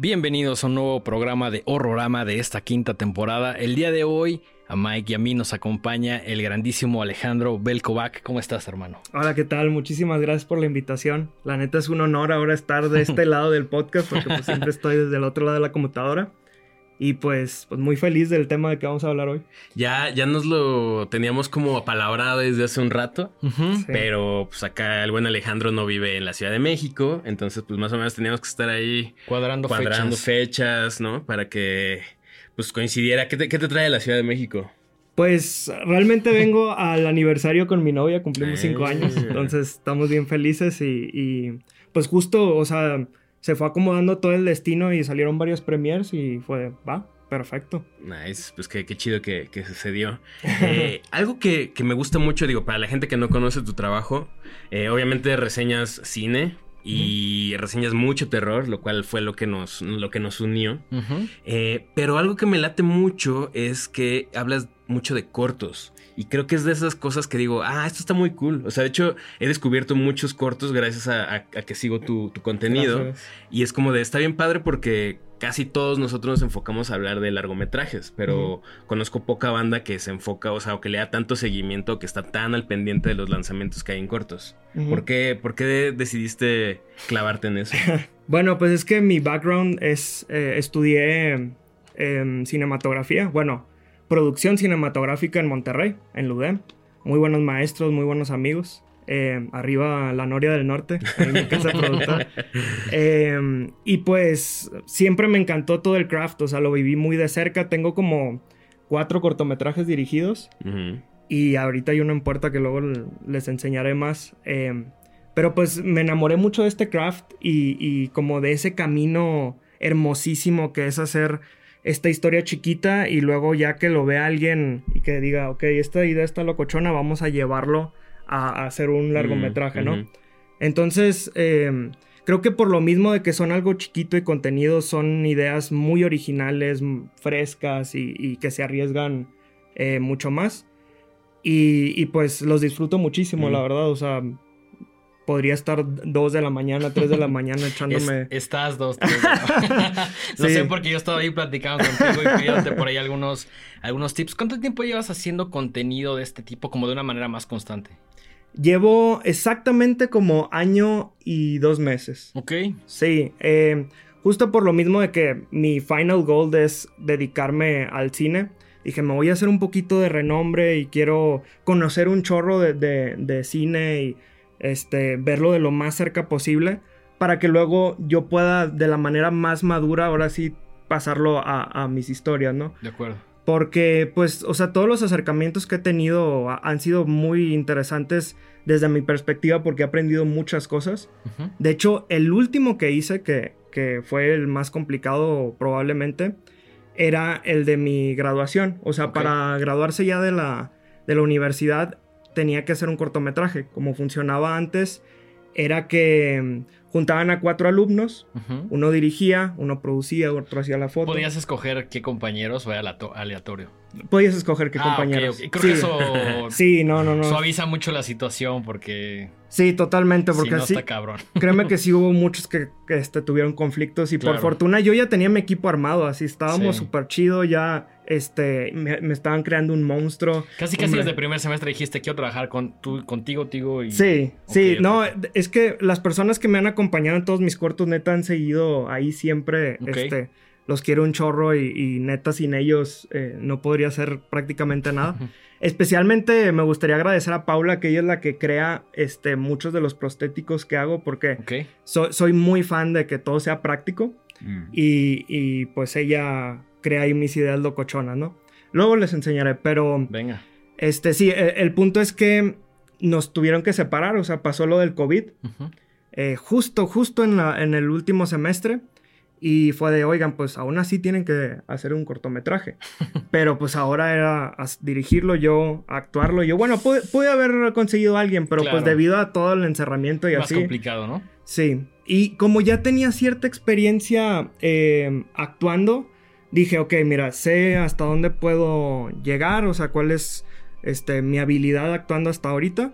Bienvenidos a un nuevo programa de Horrorama de esta quinta temporada. El día de hoy, a Mike y a mí nos acompaña el grandísimo Alejandro Belkovac. ¿Cómo estás, hermano? Hola, ¿qué tal? Muchísimas gracias por la invitación. La neta es un honor ahora estar de este lado del podcast porque pues, siempre estoy desde el otro lado de la computadora. Y pues, pues muy feliz del tema de que vamos a hablar hoy. Ya, ya nos lo teníamos como apalabrado desde hace un rato, Sí. pero pues acá el buen Alejandro no vive en la Ciudad de México, entonces pues más o menos teníamos que estar ahí Cuadrando, cuadrando fechas. fechas, ¿no? Para que pues coincidiera. ¿Qué te, qué te trae la Ciudad de México? Pues realmente vengo al aniversario con mi novia, cumplimos cinco Eh. años, entonces estamos bien felices y, y, pues justo, o sea, se fue acomodando todo el destino y salieron varios premiers y fue, va, perfecto. Nice, pues qué, qué chido que, que sucedió. Eh, algo que, que me gusta mucho, digo, para la gente que no conoce tu trabajo, eh, obviamente reseñas cine y reseñas mucho terror, lo cual fue lo que nos, lo que nos unió. Eh, pero algo que me late mucho es que hablas mucho de cortos. Y creo que es de esas cosas que digo, ah, esto está muy cool. O sea, de hecho, he descubierto muchos cortos gracias a, a- a que sigo tu, tu contenido. Gracias. Y es como de, está bien padre porque casi todos nosotros nos enfocamos a hablar de largometrajes, pero conozco poca banda que se enfoca, o sea, o que le da tanto seguimiento, que está tan al pendiente de los lanzamientos que hay en cortos. ¿Por qué, por qué decidiste clavarte en eso? Bueno, pues es que mi background es, eh, estudié em, cinematografía, bueno, producción cinematográfica en Monterrey, en Ludem. Muy buenos maestros, muy buenos amigos. Em, arriba la Noria del Norte, en mi casa productora. Em, y pues siempre me encantó todo el craft, o sea, lo viví muy de cerca. Tengo como cuatro cortometrajes dirigidos. Ujú. Y ahorita hay uno en puerta que luego les enseñaré más. Eh, pero pues me enamoré mucho de este craft y, y como de ese camino hermosísimo que es hacer esta historia chiquita y luego ya que lo vea alguien y que diga, ok, esta idea está locochona, vamos a llevarlo a, a hacer un largometraje, ¿no? Entonces, eh, creo que por lo mismo de que son algo chiquito y contenido, son ideas muy originales, frescas y, y que se arriesgan eh, mucho más. Y, y, pues los disfruto muchísimo, Mm. la verdad. O sea, podría estar 2 de la mañana, 3 de la mañana Es- echándome... estás dos, tres. Lo Sí. sé porque yo estaba ahí platicando contigo y pidiéndote por ahí algunos, algunos tips. ¿Cuánto tiempo llevas haciendo contenido de este tipo como de una manera más constante? Llevo exactamente como año y dos meses. Ok. Sí, eh, justo por lo mismo de que mi final goal es dedicarme al cine. Dije, me voy a hacer un poquito de renombre y quiero conocer un chorro de, de- de cine y este, verlo de lo más cerca posible para que luego yo pueda de la manera más madura ahora sí pasarlo a, a mis historias, ¿no? De acuerdo. Porque, pues, o sea, todos los acercamientos que he tenido ha- han sido muy interesantes desde mi perspectiva porque he aprendido muchas cosas. De hecho, el último que hice, que, que fue el más complicado probablemente, era el de mi graduación. O sea, para graduarse ya de la, de la universidad tenía que hacer un cortometraje. Como funcionaba antes, era que mm, juntaban a cuatro alumnos, uno dirigía, uno producía, otro hacía la foto. Podías escoger qué compañeros o era aleato- aleatorio. Podías escoger qué Ah, compañeros. Creo sí. que eso Sí, no, no, no. suaviza mucho la situación porque Sí, totalmente, porque si no sí, está cabrón. créeme que sí hubo muchos que, que, este, tuvieron conflictos y Claro. por fortuna yo ya tenía mi equipo armado, así estábamos Sí. súper chido, ya este, me, me estaban creando un monstruo. Casi casi Hombre. desde primer semestre dijiste quiero trabajar con tú, contigo, Tigo y... Sí, Ok, sí, no, es que las personas que me han acompañado en todos mis cortos neta han seguido ahí siempre, este, los quiero un chorro y, y neta sin ellos eh, no podría hacer prácticamente nada. Especialmente me gustaría agradecer a Paula, que ella es la que crea este, muchos de los prostéticos que hago, porque so- soy muy fan de que todo sea práctico Mm. y, y, pues ella crea ahí mis ideas locochonas, ¿no? Luego les enseñaré, pero Venga. este sí, el, el punto es que nos tuvieron que separar, o sea, pasó lo del COVID, eh, justo, justo en, la- en el último semestre Y fue de, oigan, pues aún así tienen que hacer un cortometraje. Pero pues ahora era dirigirlo yo, actuarlo yo. Bueno, pude, haber conseguido a alguien, pero pues debido a todo el encerramiento y Más así. Más complicado, ¿no? Sí. Y como ya tenía cierta experiencia eh, actuando, dije, ok, mira, sé hasta dónde puedo llegar, o sea, cuál es este, mi habilidad actuando hasta ahorita.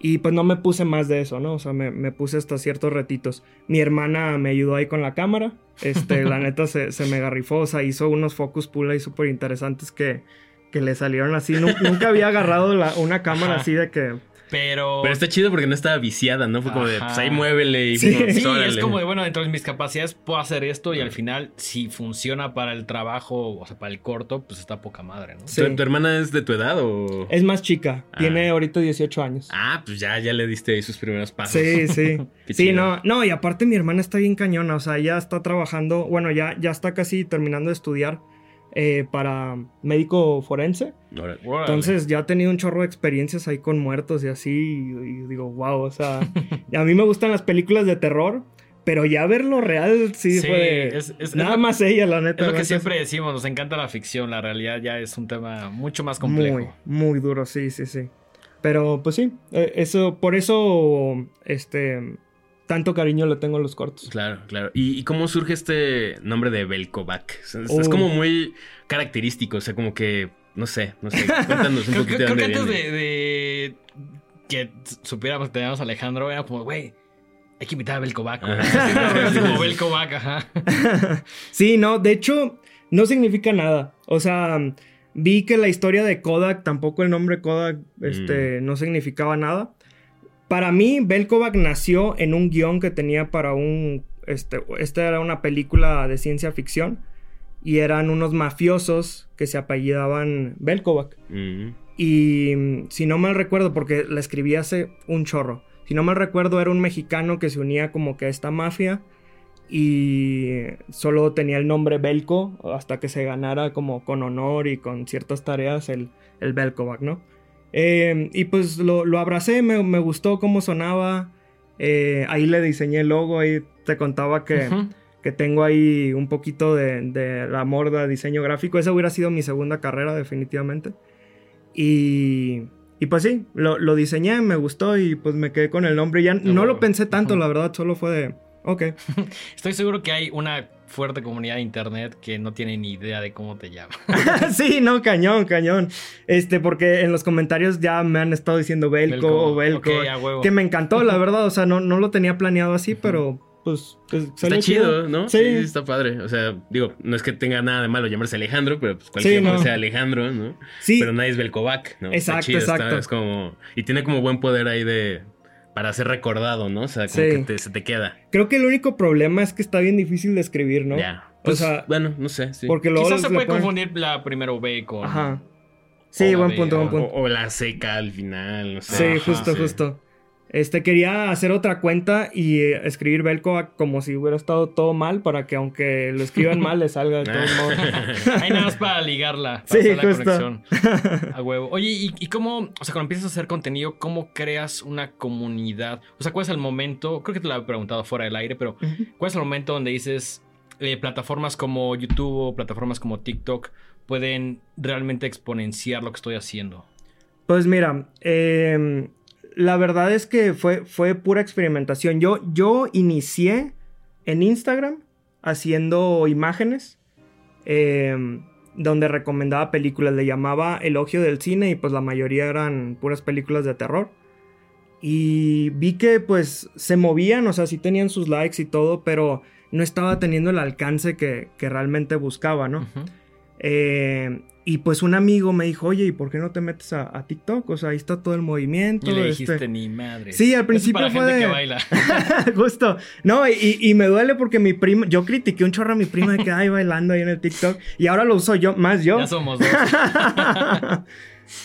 Y pues no me puse más de eso, ¿no? O sea, me, puse hasta ciertos retitos. Mi hermana me ayudó ahí con la cámara. Este, la neta se, se me garrifó, o sea, hizo unos focus pull ahí súper interesantes que, que le salieron así. Nunca, había agarrado una cámara así de que pero. Pero está chido porque no estaba viciada, ¿no? Fue como de, pues ahí muévele y Sí, sí es como de, bueno, dentro de mis capacidades puedo hacer esto y al final, si funciona para el trabajo, o sea, para el corto, pues está poca madre, ¿no? Sí. ¿Tu, hermana es de tu edad o.? Es más chica, ah. tiene ahorita 18 años. Ah, pues ya, ya le diste ahí sus primeros pasos. Sí, sí. sí, no, no, y aparte mi hermana está bien cañona, o sea, ella está trabajando, bueno, ya, ya está casi terminando de estudiar. Eh, para médico forense. Entonces ya tenido un chorro de experiencias ahí con muertos y así. Y, digo, wow, o sea, a mí me gustan las películas de terror. Pero ya verlo real sí, fue. nada más ella, la neta. Es lo que siempre decimos, nos encanta la ficción. La realidad ya es un tema mucho más complejo. Muy, muy duro, sí, sí, sí. Pero pues sí, eh, eso, por eso, este, tanto cariño le tengo a los cortos. Claro, claro. ¿Y, cómo surge este nombre de Belkovac? Es, como muy característico, o sea, como que, no sé, no sé, cuéntanos un poquito creo, de que antes de, que supiéramos que teníamos a Alejandro, era como, güey, hay que invitar a Belkovac. como Belkovac, ajá. sí, no, de hecho, no significa nada. O sea, vi que la historia de Kodak, tampoco el nombre Kodak, este, mm. no significaba nada. Para mí, Belkovac nació en un guion que tenía para un... Este, esta era una película de ciencia ficción y eran unos mafiosos que se apellidaban Belkovac. Y mm, si no mal recuerdo, porque la escribí hace un chorro, si no mal recuerdo era un mexicano que se unía como que a esta mafia y solo tenía el nombre Belko hasta que se ganara como con honor y con ciertas tareas el, el Belkovac, ¿no? Eh, y pues lo, abracé, me, gustó cómo sonaba. Eh, ahí le diseñé el logo, ahí te contaba que, que tengo ahí un poquito de, de amor de diseño gráfico. Esa hubiera sido mi segunda carrera, definitivamente. Y, y pues sí, lo, lo, diseñé, me gustó y pues me quedé con el nombre. Ya no lo pensé tanto, la verdad, solo fue de, ok. Estoy seguro que hay una fuerte comunidad de internet que no tiene ni idea de cómo te llamas. sí, no, cañón, cañón. Este, porque en los comentarios ya me han estado diciendo Belco, o Belco. que me encantó, la verdad. O sea, no, no lo tenía planeado así, pero pues, pues está chido, ¿no? Sí. está padre. O sea, digo, no es que tenga nada de malo llamarse Alejandro, pero pues cualquier sí, sea Alejandro, ¿no? Sí. Pero nadie es Belkovac, ¿no? Exacto, exacto. es como. Y tiene como buen poder ahí de para ser recordado, ¿no? O sea, como que se te queda. Creo que el único problema es que está bien difícil de escribir, ¿no? Ya. o pues, sea, bueno, no sé. Sí. Porque Quizás se puede confundir la primera B con. Ajá. Sí, buen punto, buen punto. O, la seca al final, no sé. Sí, justo, justo. Este, quería hacer otra cuenta y eh, escribir Belko como si hubiera estado todo mal para que aunque lo escriban mal le salga de todos modos. Hay nada más para ligarla. Para sí, hacer la conexión. A huevo. Oye, ¿y, cómo, o sea, cuando empiezas a hacer contenido, cómo creas una comunidad? O sea, ¿cuál es el momento? Creo que te lo había preguntado fuera del aire, pero ¿cuál es el momento donde dices eh, plataformas como YouTube o plataformas como TikTok pueden realmente exponenciar lo que estoy haciendo? Pues mira, eh, la verdad es que fue, fue pura experimentación. Yo, yo inicié en Instagram haciendo imágenes em, donde recomendaba películas. Le llamaba Elogio del Cine y pues la mayoría eran puras películas de terror. Y vi que pues se movían, o sea, sí tenían sus likes y todo, pero no estaba teniendo el alcance que, realmente buscaba, ¿no? Y pues un amigo me dijo, oye, ¿y por qué no te metes a, TikTok? O sea, ahí está todo el movimiento. Y le dijiste, este". ni madre. Sí, al principio fue de... que baila. Justo. No, y, me duele porque mi prima... Yo critiqué un chorro a mi prima de que, ay, bailando ahí en el TikTok. Y ahora lo uso yo, más yo. Ya somos dos.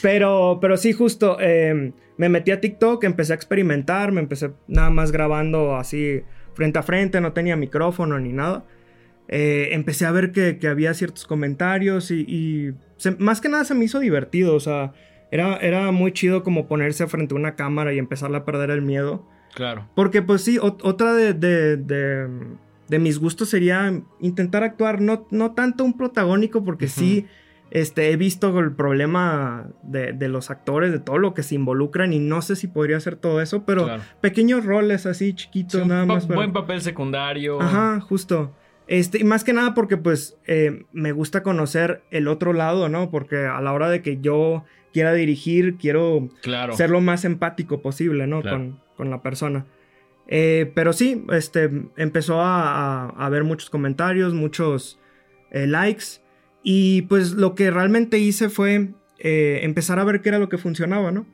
pero, pero sí, justo. Em, me metí a TikTok, empecé a experimentar. Me empecé nada más grabando así frente a frente. No tenía micrófono ni nada. Eh, empecé a ver que, había ciertos comentarios y, más que nada se me hizo divertido, o sea, era, era muy chido como ponerse frente a una cámara y empezar a perder el miedo. Claro. Porque pues sí, otra de, de mis gustos sería intentar actuar, no, no tanto un protagónico, porque sí este, he visto el problema de, los actores, de todo lo que se involucran y no sé si podría hacer todo eso, pero pequeños roles así chiquitos nada más. Buen papel secundario. Ajá, justo. Este, y más que nada porque pues eh, me gusta conocer el otro lado, ¿no? Porque a la hora de que yo quiera dirigir, quiero ser lo más empático posible, ¿no? Con, la persona. Eh, pero sí, este, empezó a, a, ver muchos comentarios, muchos eh, likes. Y pues lo que realmente hice fue empezar a ver qué era lo que funcionaba, ¿no?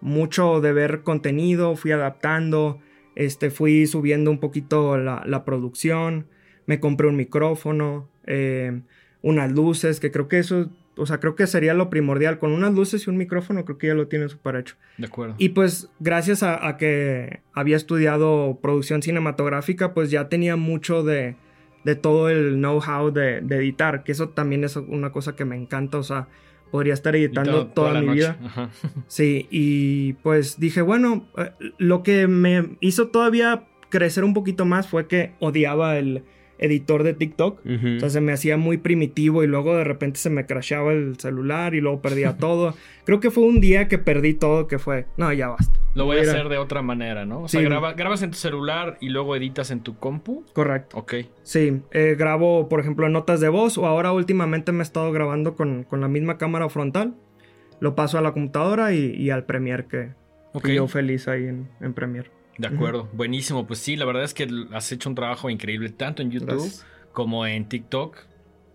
Mucho de ver contenido, fui adaptando, este, fui subiendo un poquito la, producción, me compré un micrófono, eh, unas luces, que creo que eso, o sea, creo que sería lo primordial. Con unas luces y un micrófono creo que ya lo tiene súper hecho. De acuerdo. Y pues gracias a que había estudiado producción cinematográfica, pues ya tenía mucho de de todo el know-how de, editar, que eso también es una cosa que me encanta, o sea, podría estar editando toda, mi vida. Sí, y pues dije, bueno, eh, lo que me hizo todavía crecer un poquito más fue que odiaba el, editor de TikTok. O sea, se me hacía muy primitivo y luego de repente se me crashaba el celular y luego perdía todo. Creo que fue un día que perdí todo que fue, no, ya basta. Lo voy a hacer de otra manera, ¿no? O sea, grabas en tu celular y luego editas en tu compu. Correcto. Ok. Sí, eh, grabo, por ejemplo, notas de voz o ahora últimamente me he estado grabando con, la misma cámara frontal. Lo paso a la computadora y, al Premiere que, yo feliz ahí en, en Premiere. De acuerdo, buenísimo. Pues sí, la verdad es que has hecho un trabajo increíble tanto en YouTube como en TikTok.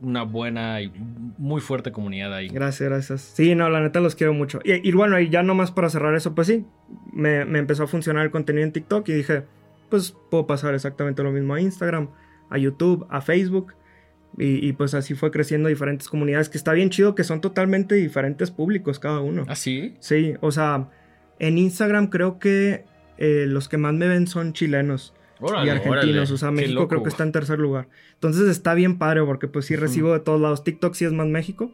Una buena y muy fuerte comunidad ahí. Gracias, gracias. Sí, no, la neta los quiero mucho. Y, bueno, y ya nomás para cerrar eso, pues sí, me, empezó a funcionar el contenido en TikTok y dije, pues puedo pasar exactamente lo mismo a Instagram, a YouTube, a Facebook. Y, y, pues así fue creciendo diferentes comunidades, que está bien chido, que son totalmente diferentes públicos cada uno. ¿Ah, sí? Sí, o sea, en Instagram creo que eh, los que más me ven son chilenos y argentinos. O sea, México creo que está en tercer lugar. Entonces está bien padre porque pues sí recibo de todos lados. TikTok sí es más México.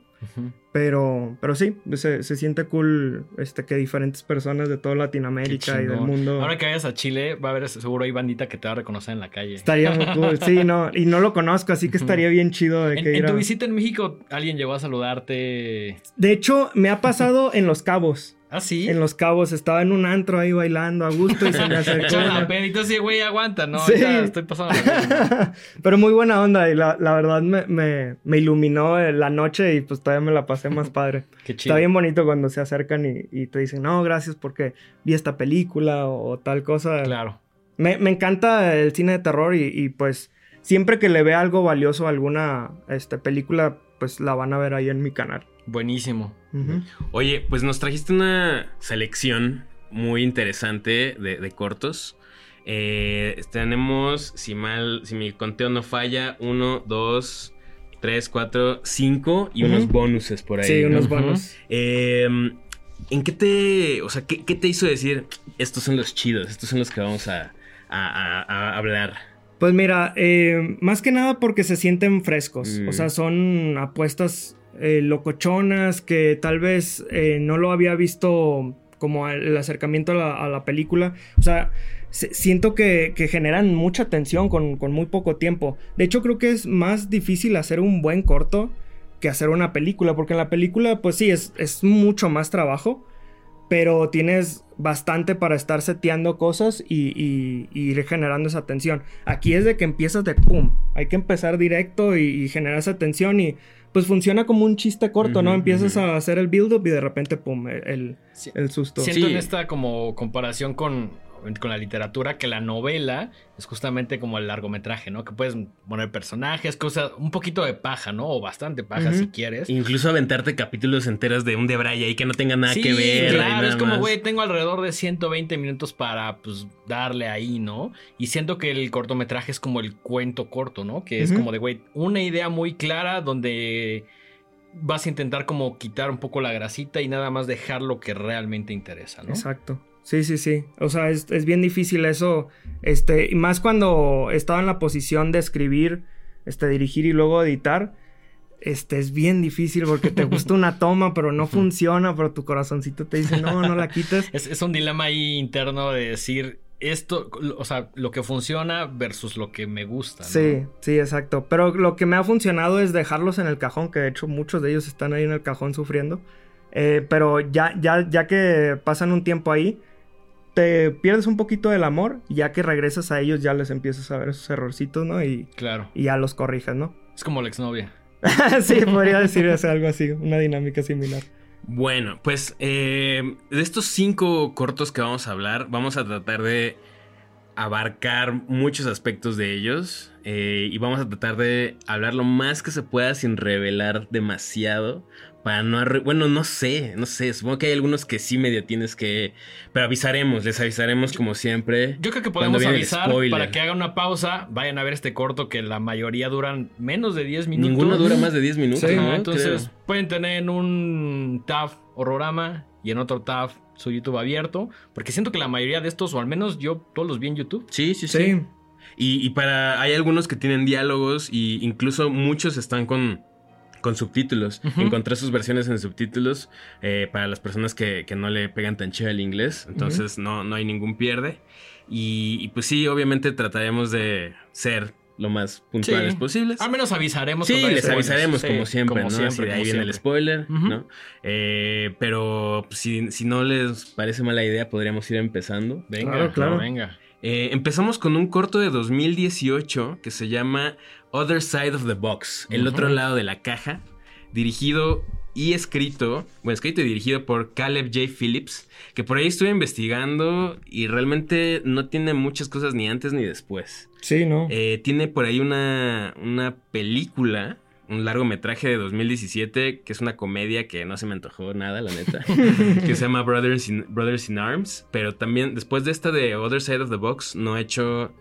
Pero, pero sí, se, siente cool este, que diferentes personas de toda Latinoamérica y del mundo. Ahora que vayas a Chile, va a haber seguro hay bandita que te va a reconocer en la calle. Estaría muy cool, sí, no, y no lo conozco, así que estaría bien chido de que En, tu visita en México, ¿alguien llegó a saludarte? De hecho, me ha pasado en Los Cabos. ¿Ah, sí? En Los Cabos. Estaba en un antro ahí bailando a gusto y se me acercó. la pedito sí, güey, aguanta, ¿no? Sí. estoy pasando Pero muy buena onda y la, verdad me, me, iluminó la noche y pues todavía me la pasé más padre. Qué chido. Está bien bonito cuando se acercan y, te dicen, no, gracias porque vi esta película o, tal cosa. Claro. Me, encanta el cine de terror y, pues siempre que le vea algo valioso a alguna este, película, pues la van a ver ahí en mi canal. Buenísimo. Oye, pues nos trajiste una selección muy interesante de, cortos. Eh, tenemos, si mal, si mi conteo no falla, uno, dos, tres, cuatro, cinco y unos bonuses por ahí. Sí, unos bonus. Em, ¿En qué te, o sea, qué, te hizo decir, estos son los chidos, estos son los que vamos a, hablar? Pues mira, eh, más que nada porque se sienten frescos. O sea, mm. son apuestas eh, locochonas que tal vez eh, no lo había visto como el acercamiento a la, película. O sea, siento que, generan mucha tensión con, muy poco tiempo. De hecho, creo que es más difícil hacer un buen corto que hacer una película, porque en la película, pues sí, es, es mucho más trabajo, pero tienes bastante para estar seteando cosas y, ir generando esa tensión. Aquí es de que empiezas de pum, hay que empezar directo y, y generar esa tensión y pues funciona como un chiste corto, ¿no? Empiezas a hacer el build-up y de repente, pum, el, el susto. Siento en esta como comparación con con la literatura que la novela es justamente como el largometraje, ¿no? Que puedes poner personajes, cosas, un poquito de paja, ¿no? O bastante paja si quieres. Incluso aventarte capítulos enteros de un Debray ahí que no tenga nada que ver. Claro, es como, güey, tengo alrededor de 120 minutos para, pues, darle ahí, ¿no? Y siento que el cortometraje es como el cuento corto, ¿no? Que es como de, güey, una idea muy clara donde vas a intentar como quitar un poco la grasita y nada más dejar lo que realmente interesa, ¿no? Exacto. Sí, sí, sí. O sea, es, bien difícil eso. Este, y más cuando estaba en la posición de escribir, este, dirigir y luego editar. Este, es bien difícil porque te gusta una toma, pero no funciona, pero tu corazoncito te dice, no, no la quites. es, es un dilema ahí interno de decir, esto, o sea, lo que funciona versus lo que me gusta. ¿no? Sí, sí, exacto. Pero lo que me ha funcionado es dejarlos en el cajón, que de hecho muchos de ellos están ahí en el cajón sufriendo. Eh, pero ya, ya, ya que pasan un tiempo ahí, te pierdes un poquito del amor y ya que regresas a ellos ya les empiezas a ver esos errorcitos, ¿no? Y, claro. y ya los corrijas, ¿no? Es como la exnovia. sí, podría decir algo así, una dinámica similar. Bueno, pues eh, de estos cinco cortos que vamos a hablar, vamos a tratar de abarcar muchos aspectos de ellos eh, y vamos a tratar de hablar lo más que se pueda sin revelar demasiado para no bueno no sé no sé supongo que hay algunos que sí medio tienes que pero avisaremos les avisaremos como siempre yo creo que podemos avisar para que hagan una pausa vayan a ver este corto que la mayoría duran menos de 10 minutos ninguno dura más de 10 minutos entonces pueden tener en un tab horrorama y en otro tab su YouTube abierto. Porque siento que la mayoría de estos, o al menos yo todos los vi en YouTube. Sí, sí, sí. Y, para. Hay algunos que tienen diálogos. Y incluso muchos están con. Con subtítulos. Encontré sus versiones en subtítulos. Eh, para las personas que, no le pegan tan chido el inglés. Entonces no, no hay ningún pierde. Y, y pues sí, obviamente trataremos de ser lo más puntuales posibles. Al menos avisaremos. Sí, les avisaremos como siempre, ¿no? Siempre, de ahí viene el spoiler, ¿no? Eh, pero pues, si, si, no les parece mala idea, podríamos ir empezando. Venga, claro, venga. Eh, empezamos con un corto de 2018 que se llama Other Side of the Box, el otro lado de la caja, dirigido y escrito, bueno, escrito y dirigido por Caleb J. Phillips, que por ahí estuve investigando y realmente no tiene muchas cosas ni antes ni después. Sí, ¿no? Eh, tiene por ahí una, una película, un largometraje de 2017, que es una comedia que no se me antojó nada, la neta, que se llama Brothers in, Brothers in Arms, pero también después de esta de Other Side of the Box no ha hecho,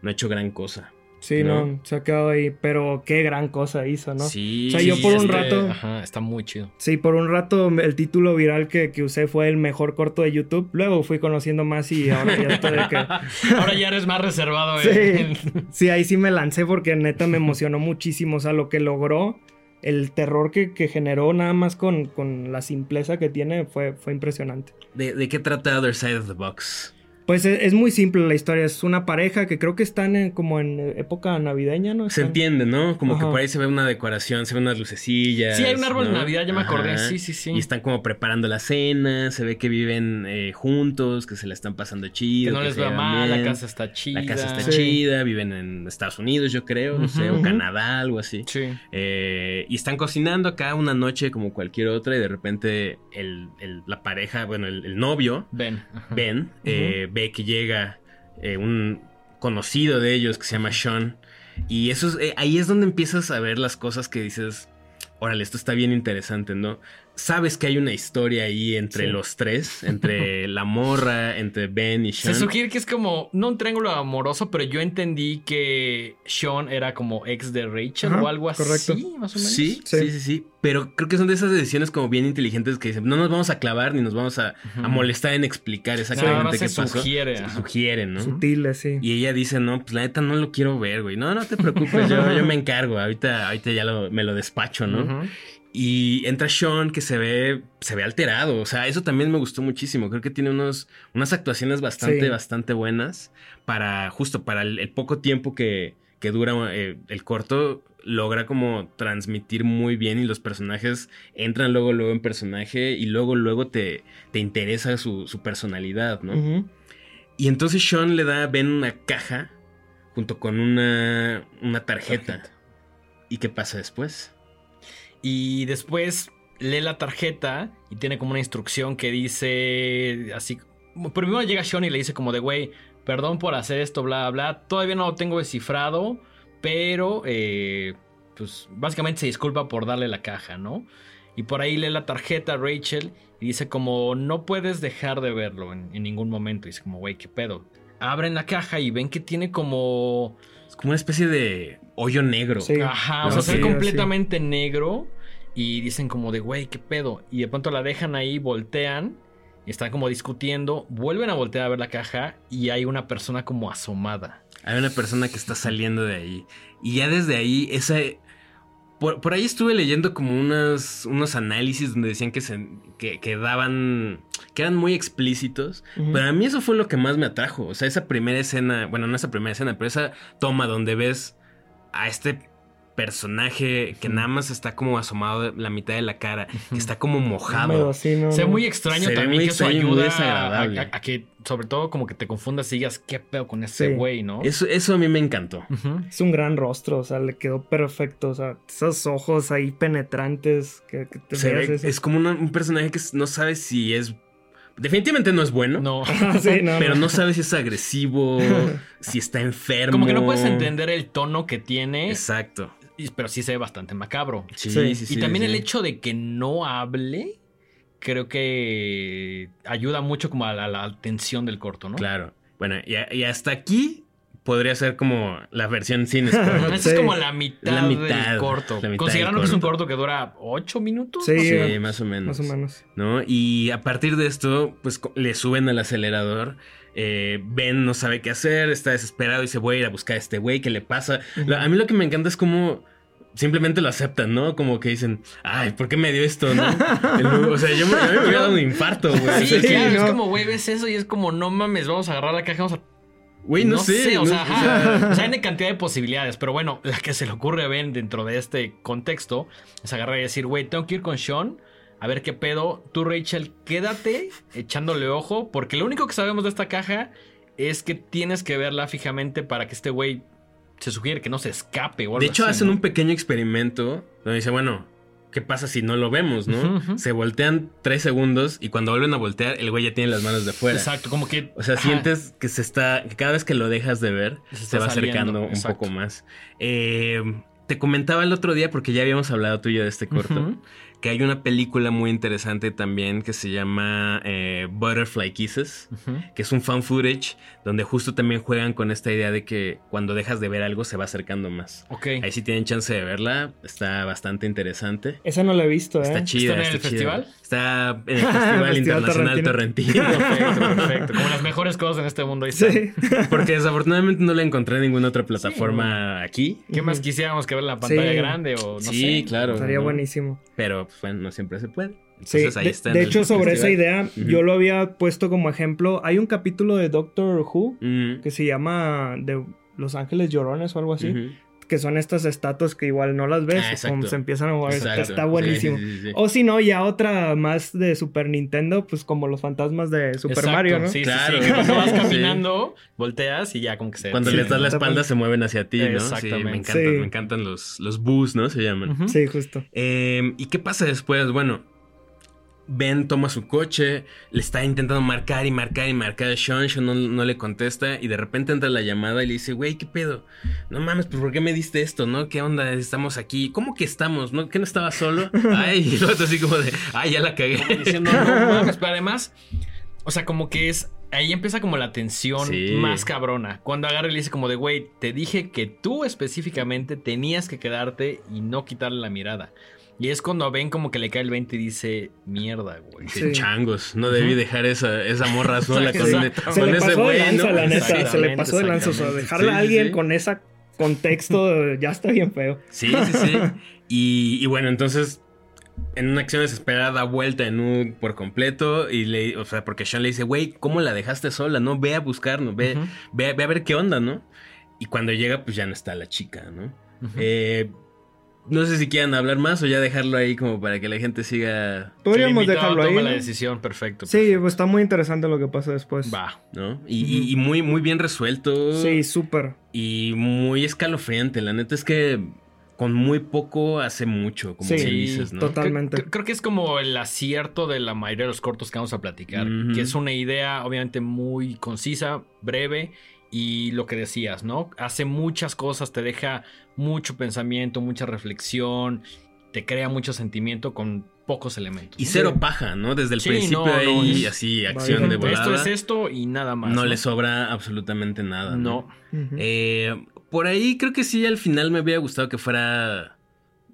no ha hecho gran cosa. Sí, no, se ha quedado ahí, pero qué gran cosa hizo, ¿no? Sí, o sea, yo por un rato. Ajá, está muy chido. Sí, por un rato el título viral que, usé fue el mejor corto de YouTube. Luego fui conociendo más y ahora ya estoy de que. ahora ya eres más reservado, ¿eh? Sí, sí, ahí sí me lancé porque neta me emocionó muchísimo. O sea, lo que logró, el terror que, generó nada más con, con, la simpleza que tiene fue, fue impresionante. ¿De, ¿De qué trata Other Side of the Box? Pues e, es, muy simple la historia. Es una pareja que creo que están en, como en época navideña, ¿no? Se entiende, ¿no? Como que por ahí se ve una decoración, se ven unas lucecillas. Sí, hay un árbol de Navidad, ya me acordé. Sí, sí, sí. Y están como preparando la cena, se ve que viven eh, juntos, que se la están pasando chido. Que no les va mal, la casa está chida. La casa está chida, viven en Estados Unidos, yo creo, no sé, o Canadá, algo así. Sí. Eh, y están cocinando acá una noche como cualquier otra y de repente el, la pareja, bueno, el, novio, Ben, Ben eh, ve que llega eh, un conocido de ellos que se llama Sean. Y eso eh, ahí es donde empiezas a ver las cosas que dices, órale, esto está bien interesante, ¿no? Sabes que hay una historia ahí entre los tres, entre la morra, entre Ben y Sean. Se sugiere que es como, no un triángulo amoroso, pero yo entendí que Sean era como ex de Rachel o algo así, más o menos. Sí, sí, sí, sí, Pero creo que son de esas decisiones como bien inteligentes que dicen, no nos vamos a clavar ni nos vamos a, molestar en explicar exactamente qué pasó. Sugiere, se sugiere, ¿no? Sutiles, sí. Y ella dice, no, pues la neta no lo quiero ver, güey. No, no te preocupes, yo, yo me encargo. Ahorita, ahorita ya me lo despacho, ¿no? Y entra Sean que se ve, se ve alterado. O sea, eso también me gustó muchísimo. Creo que tiene unos, unas actuaciones bastante, bastante buenas para, justo para el, poco tiempo que, que dura eh, el corto. Logra como transmitir muy bien y los personajes entran luego, luego en personaje y luego, luego te, te interesa su, personalidad, ¿no? Y entonces Sean le da a Ben una caja junto con una, una tarjeta. ¿Y qué pasa después? Y después lee la tarjeta y tiene como una instrucción que dice así. Primero llega Sean y le dice como de, güey, perdón por hacer esto, bla, bla. Todavía no lo tengo descifrado, pero eh, pues básicamente se disculpa por darle la caja, ¿no? Y por ahí lee la tarjeta a Rachel y dice como, no puedes dejar de verlo en, ningún momento. Y dice como, güey, ¿qué pedo? Abren la caja y ven que tiene como... Como una especie de hoyo negro. Ajá, o sea, se completamente negro. Y dicen como de, güey, ¿qué pedo? Y de pronto la dejan ahí, voltean. Y están como discutiendo. Vuelven a voltear a ver la caja. Y hay una persona como asomada. Hay una persona que está saliendo de ahí. Y ya desde ahí, ese... por, ahí estuve leyendo como unos, unos análisis donde decían que, se, que, daban, que eran muy explícitos, pero a mí eso fue lo que más me atrajo, o sea, esa primera escena, bueno, no esa primera escena, pero esa toma donde ves a este personaje que nada más está como asomado la mitad de la cara, que está como mojado. Se ve muy extraño también que eso ayuda a, que sobre todo como que te confundas y digas qué pedo con ese güey, ¿no? Eso, eso a mí me encantó. Es un gran rostro, o sea, le quedó perfecto, o sea, esos ojos ahí penetrantes que, te ve, Es como un personaje que no sabes si es Definitivamente no es bueno. No. pero no. sabes si es agresivo, si está enfermo. Como que no puedes entender el tono que tiene. Exacto pero sí se ve bastante macabro. Sí, sí, sí. Y también el hecho de que no hable, creo que ayuda mucho como a la, atención del corto, ¿no? Claro. Bueno, y, hasta aquí podría ser como la versión sin spoilers. es como la mitad, del corto. Considerando que es un corto que dura ocho minutos. Sí, más o menos. Más o menos. ¿No? Y a partir de esto, pues le suben al acelerador eh, ben no sabe qué hacer, está desesperado y dice voy a ir a buscar a este güey, ¿qué le pasa? A mí lo que me encanta es como simplemente lo aceptan, ¿no? Como que dicen, ay, ¿por qué me dio esto, no? o sea, yo me, a mí me hubiera dado un infarto, güey. Sí, claro, es como, güey, ves eso y es como, no mames, vamos a agarrar la caja, vamos a... Güey, no, sé, o, sea, o, sea, hay cantidad de posibilidades, pero bueno, la que se le ocurre a Ben dentro de este contexto es agarrar y decir, güey, tengo que ir con Sean a ver qué pedo. Tú, Rachel, quédate echándole ojo, porque lo único que sabemos de esta caja es que tienes que verla fijamente para que este güey se sugiere que no se escape. O de hecho, hacen un pequeño experimento donde dice, bueno, ¿qué pasa si no lo vemos, no? Se voltean tres segundos y cuando vuelven a voltear, el güey ya tiene las manos de fuera. Exacto, como que. O sea, sientes que se está. que cada vez que lo dejas de ver, se, va acercando un poco más. Eh, te comentaba el otro día, porque ya habíamos hablado tú y yo de este corto que hay una película muy interesante también que se llama eh, Butterfly Kisses, que es un fan footage donde justo también juegan con esta idea de que cuando dejas de ver algo se va acercando más. Ok. Ahí sí tienen chance de verla, está bastante interesante. Esa no la he visto, ¿eh? Está chida. ¿Está en el festival? Está en el Festival Internacional Torrentino. perfecto, perfecto. Como las mejores cosas en este mundo. Ahí sí. Porque desafortunadamente no la encontré en ninguna otra plataforma aquí. ¿Qué más quisiéramos que ver en la pantalla grande o no sí, claro. Estaría buenísimo. Pero pues, no siempre se puede. Entonces, sí, ahí está de, hecho, sobre esa idea, yo lo había puesto como ejemplo. Hay un capítulo de Doctor Who que se llama de Los Ángeles Llorones o algo así. Que son estas estatuas que igual no las ves, ah, como se empiezan a mover. Está buenísimo. o si no, ya otra más de Super Nintendo, pues como los fantasmas de Super Mario, ¿no? Sí, claro. Cuando vas caminando, volteas y ya como que se. Cuando les das la espalda, se mueven hacia ti, ¿no? Exactamente. me encantan, me encantan los, los boos, ¿no? Se llaman. Sí, justo. Eh, ¿Y qué pasa después? Bueno Ben toma su coche, le está intentando marcar y marcar y marcar a Sean, Sean no, le contesta y de repente entra la llamada y le dice, güey, ¿qué pedo? No mames, pues ¿por qué me diste esto, no? ¿Qué onda? Estamos aquí. ¿Cómo que estamos? ¿No? ¿Que no estaba solo? Ay, y luego así como de, ay, ya la cagué. Diciendo, no mames, pero además, o sea, como que es, ahí empieza como la tensión más cabrona. Cuando agarra y le dice como de, güey, te dije que tú específicamente tenías que quedarte y no quitarle la mirada. Y es cuando ven como que le cae el 20 y dice, mierda, güey. Changos, no debí dejar esa, esa morra sola con, se le ese güey. la neta, se le pasó de lanza. O sea, dejarla a alguien con ese contexto ya está bien feo. Sí, sí, sí. Y, y, bueno, entonces, en una acción desesperada, da vuelta en un por completo. Y le, o sea, porque Sean le dice, güey, ¿cómo la dejaste sola? No, ve a buscarnos, ve, ve, ve, a ver qué onda, ¿no? Y cuando llega, pues ya no está la chica, ¿no? Eh no sé si quieran hablar más o ya dejarlo ahí como para que la gente siga. Podríamos dejarlo ahí. la decisión, perfecto, Sí, pues está muy interesante lo que pasa después. Va, ¿no? Y, muy, muy bien resuelto. Sí, súper. Y muy escalofriante. La neta es que con muy poco hace mucho, como dices, ¿no? Totalmente. Creo, que es como el acierto de la mayoría de los cortos que vamos a platicar. Que es una idea, obviamente, muy concisa, breve y lo que decías, ¿no? Hace muchas cosas, te deja mucho pensamiento, mucha reflexión, te crea mucho sentimiento con pocos elementos. Y cero paja, ¿no? Desde el principio ahí así acción de volada. Esto es esto y nada más. No, le sobra absolutamente nada. No. Eh, por ahí creo que sí al final me hubiera gustado que fuera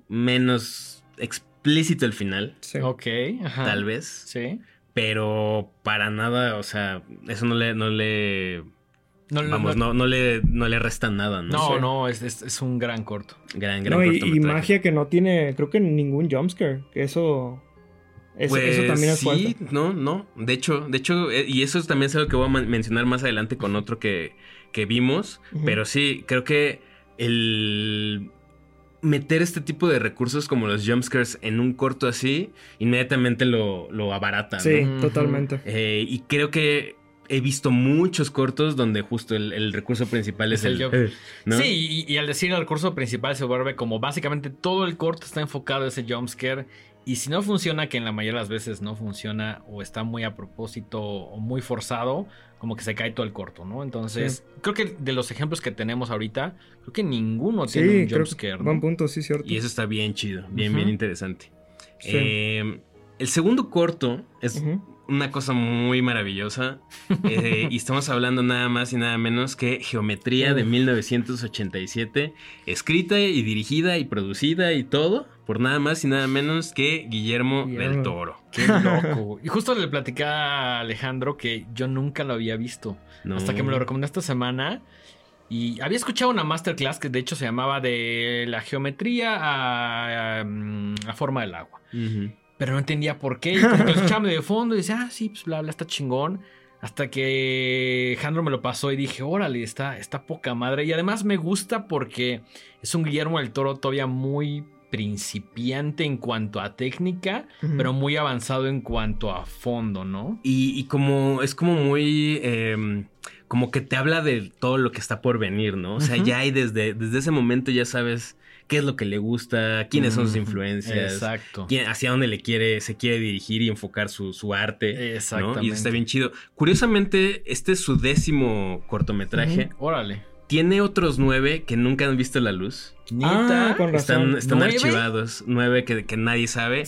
menos explícito el final. Sí. Ok. Tal vez. Sí. Pero para nada, o sea, eso no le, no le vamos, no, no, le, no le restan nada, ¿no? No, no, es, es, un gran corto. Gran, gran corto. Y, y, magia que no tiene, creo que ningún jumpscare. Eso. Eso, pues, también es sí, no, no. De hecho, de hecho, eh, y eso también es algo que voy a mencionar más adelante con otro que, que vimos. Pero sí, creo que el meter este tipo de recursos como los jumpscares en un corto así, inmediatamente lo, lo abarata. Sí, totalmente. Eh, y creo que he visto muchos cortos donde justo el, recurso principal es, el, el Sí, y, al decir el recurso principal se vuelve como básicamente todo el corto está enfocado en ese jumpscare. Y si no funciona, que en la mayoría de las veces no funciona o está muy a propósito o muy forzado, como que se cae todo el corto, ¿no? Entonces, creo que de los ejemplos que tenemos ahorita, creo que ninguno tiene un jumpscare. Buen punto, sí, cierto. Y eso está bien chido, bien, bien interesante. Eh, el segundo corto es una cosa muy maravillosa. Eh, y estamos hablando nada más y nada menos que Geometría de 1987, escrita y dirigida y producida y todo por nada más y nada menos que Guillermo, del Toro. Qué loco. y justo le platicé a Alejandro que yo nunca lo había visto. Hasta que me lo recomendó esta semana. Y había escuchado una masterclass que de hecho se llamaba de la geometría a, mm, forma del agua pero no entendía por qué. Que lo de fondo y decía, ah, sí, pues bla, bla, está chingón. Hasta que Jandro me lo pasó y dije, órale, está, está poca madre. Y además me gusta porque es un Guillermo del Toro todavía muy principiante en cuanto a técnica, pero muy avanzado en cuanto a fondo, ¿no? Y, como es como muy... Em, como que te habla de todo lo que está por venir, ¿no? O sea, ya hay desde, desde ese momento ya sabes qué es lo que le gusta, quiénes son sus influencias, Exacto. hacia dónde le quiere, se quiere dirigir y enfocar su, su arte. Exactamente. Y está bien chido. Curiosamente, este es su décimo cortometraje. Órale. Tiene otros nueve que nunca han visto la luz. Ah, con razón. Están, archivados. Nueve que, que nadie sabe.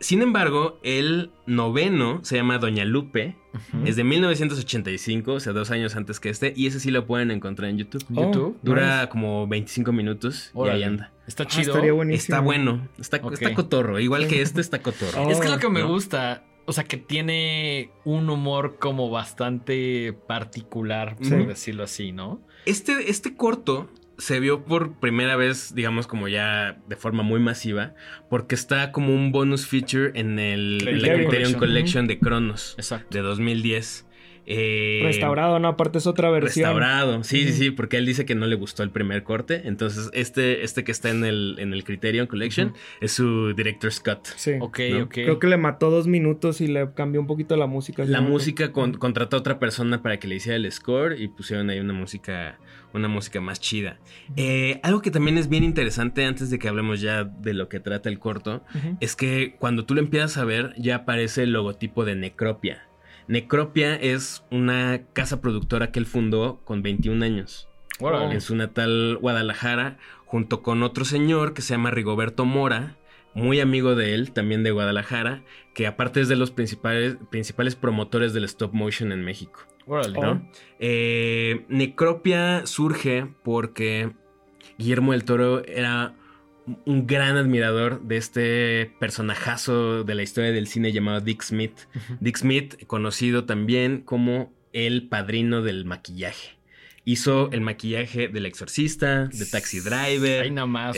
Sin embargo, el noveno se llama Doña Lupe. Es de 1985, o sea, dos años antes que este. Y ese sí lo pueden encontrar en YouTube. Oh, YouTube. Dura como 25 minutos y ahí anda. Está ah, chido. está bueno. Está, cotorro. Igual que este está cotorro. es que es lo que me gusta. O sea, que tiene un humor como bastante particular, por decirlo así, ¿no? Este, este corto se vio por primera vez, digamos, como ya de forma muy masiva, porque está como un bonus feature en, el, la Criterion Collection, de Cronos de 2010. Eh, restaurado, ¿no? Aparte es otra versión. Restaurado, sí, sí, sí, porque él dice que no le gustó el primer corte. Entonces, este, este que está en el, en el Criterion Collection es su Director's Cut. Sí. Ok, ok. Creo que le mató dos minutos y le cambió un poquito la música. La música contrató a otra persona para que le hiciera el score y pusieron ahí una música, una música más chida. Eh, algo que también es bien interesante antes de que hablemos ya de lo que trata el corto, es que cuando tú lo empiezas a ver ya aparece el logotipo de Necropia. Necropia es una casa productora que él fundó con 21 años. En su natal Guadalajara, junto con otro señor que se llama Rigoberto Mora, muy amigo de él, también de Guadalajara, que aparte es de los principales, principales promotores del stop motion en México. Eh, Necropia surge porque Guillermo del Toro era un gran admirador de este personajazo de la historia del cine llamado Dick Smith. Dick Smith, conocido también como el padrino del maquillaje. Hizo el maquillaje del exorcista, de Taxi Driver,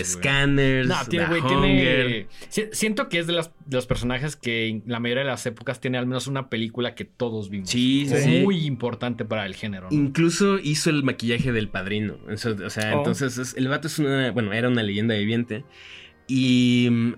Scanners, no, tiene, Siento que es de, los personajes que en la mayoría de las épocas tiene al menos una película que todos vimos. Sí, sí. Muy importante para el género. Incluso hizo el maquillaje del padrino. o sea, oh. entonces el vato es una. Bueno, era una leyenda viviente. Y. Mm,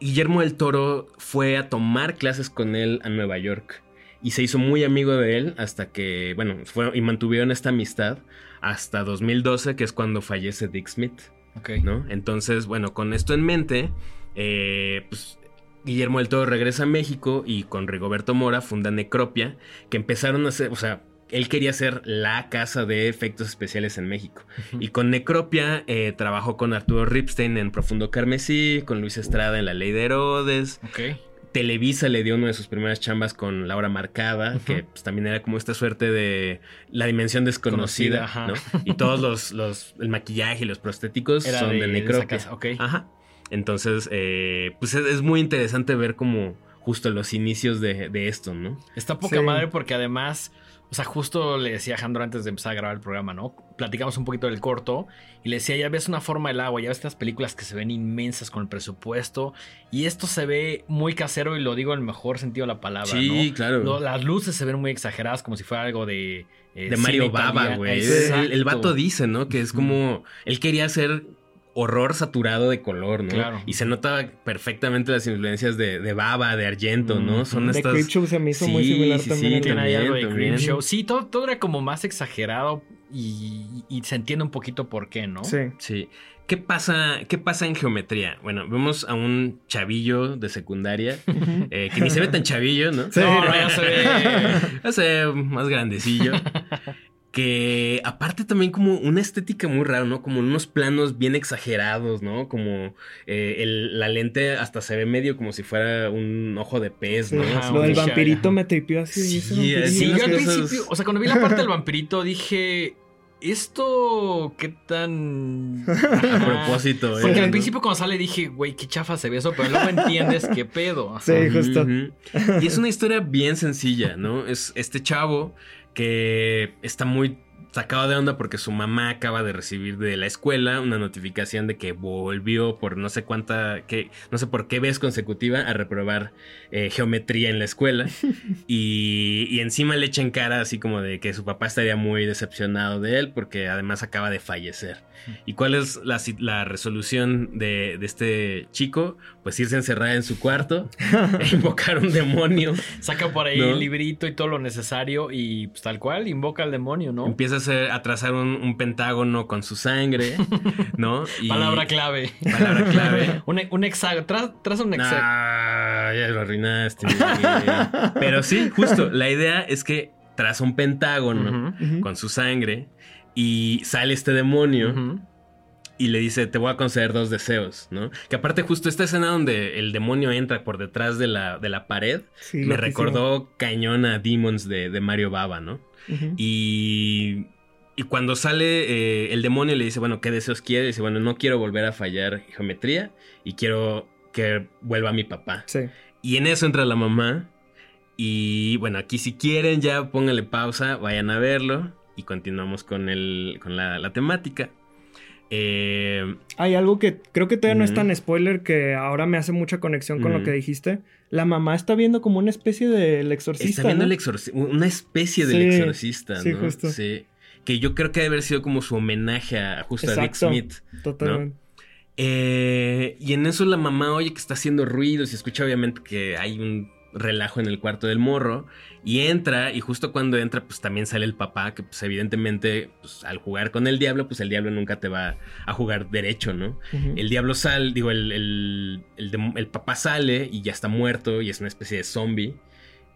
Guillermo del Toro fue a tomar clases con él a Nueva York y se hizo muy amigo de él hasta que, bueno, fue, y mantuvieron esta amistad hasta 2012, que es cuando fallece Dick Smith. Ok. ¿No? Entonces, bueno, con esto en mente, eh, pues Guillermo del Toro regresa a México y con Rigoberto Mora funda Necropia, que empezaron a hacer, o sea, él quería ser la casa de efectos especiales en México. Y con Necropia eh, trabajó con Arturo Ripstein en Profundo Carmesí, con Luis Estrada en La Ley de Herodes. Ok. Televisa le dio una de sus primeras chambas con La Hora Marcada, que pues, también era como esta suerte de la dimensión desconocida, ¿no? Y todos los, los, el maquillaje y los prostéticos son de, Necropia. Ajá. Entonces, eh, pues es, muy interesante ver como justo los inicios de, esto, ¿no? Está poca madre porque además O sea, justo le decía a Jandro antes de empezar a grabar el programa, ¿no? Platicamos un poquito del corto y le decía, ya ves una forma del agua, ya ves estas películas que se ven inmensas con el presupuesto y esto se ve muy casero y lo digo en el mejor sentido de la palabra, sí, claro. las luces se ven muy exageradas como si fuera algo de... Eh, de Mario Baba, güey. El, el, vato dice, ¿no? Que es como... Él quería hacer horror saturado de color, ¿no? Claro. Y se nota perfectamente las influencias de, de Baba, de Argento, ¿no? Son de estas... Creepshow se me hizo muy similar sí, también. Sí, también, algo de Creepshow. Sí, todo, todo, era como más exagerado y, y, se entiende un poquito por qué, ¿no? Sí. Sí. ¿Qué pasa, ¿Qué pasa en geometría? Bueno, vemos a un chavillo de secundaria, eh, que ni se ve tan chavillo, ¿no? Sí, no, ya se ve... ya se ve más grandecillo que aparte también como una estética muy rara, ¿no? Como unos planos bien exagerados, ¿no? Como eh, la lente hasta se ve medio como si fuera un ojo de pez, ¿no? lo del vampirito me tripió así. Sí, sí yo al principio, o sea, cuando vi la parte del vampirito dije... ¿Esto qué tan a propósito? Porque al principio cuando sale dije, güey, qué chafa se ve eso, pero luego entiendes qué pedo. Sí, justo. Y es una historia bien sencilla, ¿no? Es este chavo que está muy sacado de onda porque su mamá acaba de recibir de la escuela una notificación de que volvió por no sé cuánta, que, no sé por qué vez consecutiva a reprobar eh, geometría en la escuela. y, y, encima le echan cara así como de que su papá estaría muy decepcionado de él porque además acaba de fallecer. ¿Y cuál es la, la resolución de, de, este chico? Pues irse a encerrar en su cuarto, e invocar un demonio. Saca por ahí el librito y todo lo necesario y pues, tal cual invoca al demonio, ¿no? Hacer, a trazar un, pentágono con su sangre, ¿no? palabra clave. Palabra clave. un, un hexágono. traza un hexágono. Ah, ya lo arruinaste. Pero sí, justo. La idea es que traza un pentágono con su sangre y sale este demonio. Y le dice, te voy a conceder dos deseos, ¿no? Que aparte justo esta escena donde el demonio entra por detrás de la, de la pared, me recordó cañón a Demons de, de Mario Baba, ¿no? Y y cuando sale eh, el demonio le dice, bueno, ¿qué deseos quiere? dice, bueno, no quiero volver a fallar geometría y quiero que vuelva mi papá. Sí. Y en eso entra la mamá. Y bueno, aquí si quieren ya pónganle pausa, vayan a verlo y continuamos con, el, con la, temática. Eh, Hay algo que creo que todavía no es tan spoiler que ahora me hace mucha conexión con lo que dijiste. La mamá está viendo como una especie del exorcista. Está viendo el exorcista, una especie del exorcista, sí, Justo. Sí, que yo creo que debe haber sido como su homenaje a justo a Dick Smith. Totalmente. Eh, y en eso la mamá oye que está haciendo ruido y escucha obviamente que hay un relajo en el cuarto del morro y entra y justo cuando entra pues también sale el papá que pues evidentemente pues, al jugar con el diablo pues el diablo nunca te va a jugar derecho, ¿no? El diablo sale, digo, el, el, el, papá sale y ya está muerto y es una especie de zombie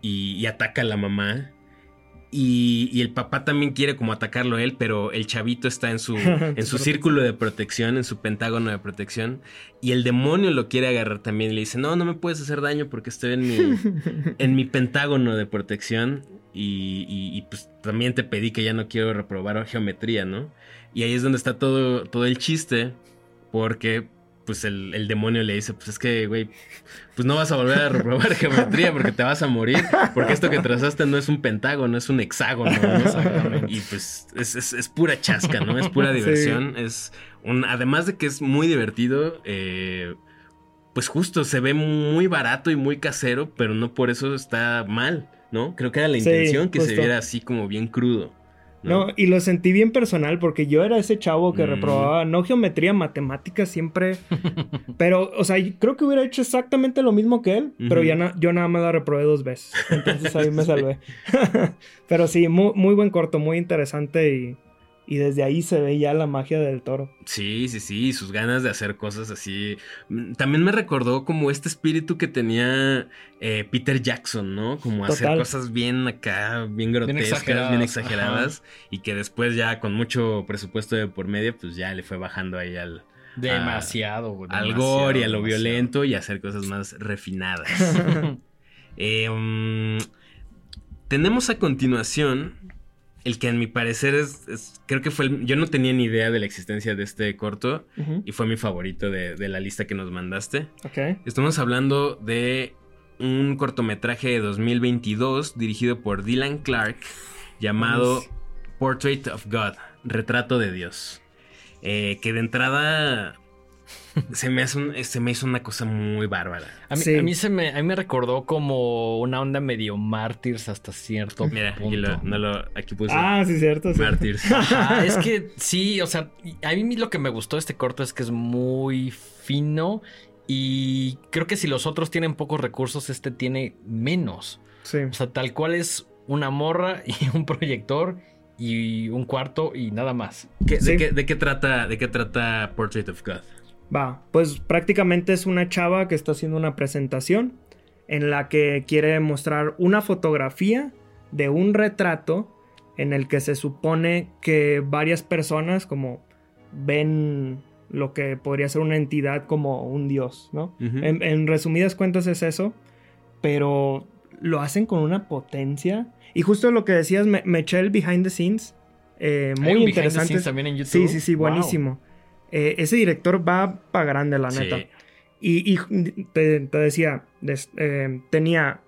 y, y ataca a la mamá y, el papá también quiere como atacarlo a él, pero el chavito está en su, en su círculo de protección, en su pentágono de protección. Y el demonio lo quiere agarrar también. Y le dice, no, no me puedes hacer daño porque estoy en mi, en mi pentágono de protección. Y, y, pues también te pedí que ya no quiero reprobar geometría, ¿no? Y ahí es donde está todo, todo el chiste. Porque pues el, demonio le dice, pues es que, güey, pues no vas a volver a reprobar geometría porque te vas a morir, porque esto que trazaste no es un pentágono, es un hexágono, Y pues es, pura chasca, ¿no? Es pura diversión, es un, además de que es muy divertido, eh, pues justo se ve muy barato y muy casero, pero no por eso está mal, ¿no? Creo que era la intención que se viera así como bien crudo. ¿No? y lo sentí bien personal porque yo era ese chavo que mm. reprobaba, no geometría, matemáticas siempre. pero, o sea, creo que hubiera hecho exactamente lo mismo que él, pero ya yo nada más la reprobé dos veces. Entonces ahí me salvé. pero sí, muy, muy buen corto, muy interesante y y desde ahí se ve ya la magia del toro. Sí, sí, sí, sus ganas de hacer cosas así. Mm, también me recordó como este espíritu que tenía eh, Peter Jackson, ¿no? Como hacer cosas bien acá, bien grotescas, bien exageradas. y que después ya con mucho presupuesto de por medio, pues ya le fue bajando ahí al... Demasiado, güey. Al gore y a lo violento y hacer cosas más refinadas. Em, tenemos a continuación el que en mi parecer es, creo que fue el, yo no tenía ni idea de la existencia de este corto y fue mi favorito de, la lista que nos mandaste. Estamos hablando de un cortometraje de 2022 dirigido por Dylan Clark llamado Portrait of God, Retrato de Dios. Eh, que de entrada se me, hace se me hizo una cosa muy bárbara. A mí, se me, a mí me recordó como una onda medio mártires hasta cierto Mira, punto. no lo, aquí puse. Ah, sí, cierto. Mártires. es que sí, o sea, a mí lo que me gustó de este corto es que es muy fino y creo que si los otros tienen pocos recursos, este tiene menos. Sí. O sea, tal cual es una morra y un proyector y un cuarto y nada más. de, qué, trata, ¿De qué trata Portrait of God? Va, pues prácticamente es una chava que está haciendo una presentación en la que quiere mostrar una fotografía de un retrato en el que se supone que varias personas como ven lo que podría ser una entidad como un dios, ¿no? en, resumidas cuentas es eso, pero lo hacen con una potencia. Y justo lo que decías, me, eché el behind the scenes. Eh, muy interesante. también en YouTube. Sí, sí, sí, buenísimo. Eh, ese director va para grande, la neta. Y, te, decía, eh, tenía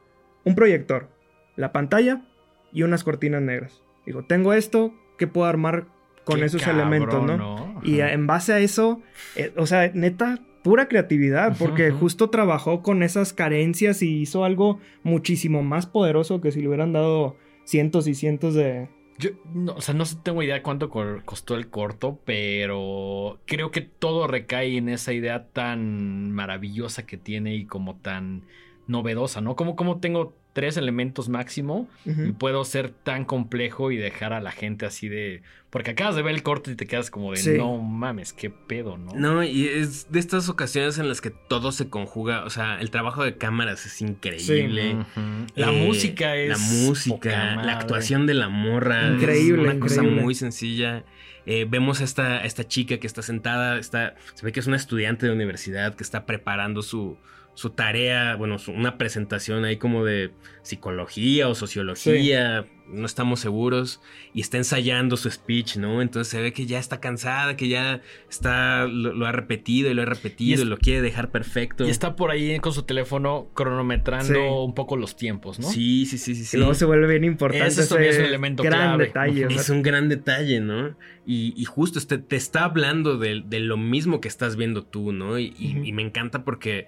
un proyector, la pantalla y unas cortinas negras. Digo, tengo esto, ¿qué puedo armar con esos elementos, no? Y en base a eso, eh, o sea, neta, pura creatividad, porque justo trabajó con esas carencias y hizo algo muchísimo más poderoso que si le hubieran dado cientos y cientos de, yo, no, o sea, no tengo idea cuánto costó el corto, pero creo que todo recae en esa idea tan maravillosa que tiene y como tan novedosa, ¿no? Como, como tengo tres elementos máximo y puedo ser tan complejo y dejar a la gente así de... Porque acabas de ver el corte y te quedas como de no mames, qué pedo, ¿no? No, y es de estas ocasiones en las que todo se conjuga, o sea, el trabajo de cámaras es increíble. La eh, música es... La música, la actuación de la morra. Increíble. una cosa muy sencilla. Eh, vemos a esta, esta chica que está sentada, está, se ve que es una estudiante de universidad que está preparando su, su tarea, bueno, una presentación ahí como de psicología o sociología, no estamos seguros, y está ensayando su speech, ¿no? Entonces se ve que ya está cansada, que ya está, lo, ha repetido y lo ha repetido y, lo quiere dejar perfecto. Y está por ahí con su teléfono cronometrando un poco los tiempos, ¿no? Sí, sí, sí, sí. sí. Y luego se vuelve bien importante. Ese, es un elemento gran detalle. Es un gran detalle, ¿no? Y, justo este, te está hablando de, lo mismo que estás viendo tú, ¿no? y me encanta porque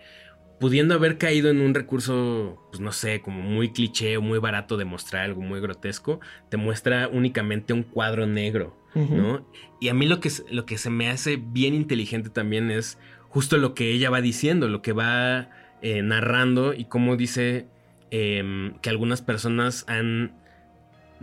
pudiendo haber caído en un recurso, pues no sé, como muy cliché o muy barato de mostrar algo muy grotesco, te muestra únicamente un cuadro negro, ¿no? Y a mí lo que, lo que se me hace bien inteligente también es justo lo que ella va diciendo, lo que va eh, narrando y cómo dice em, que algunas personas han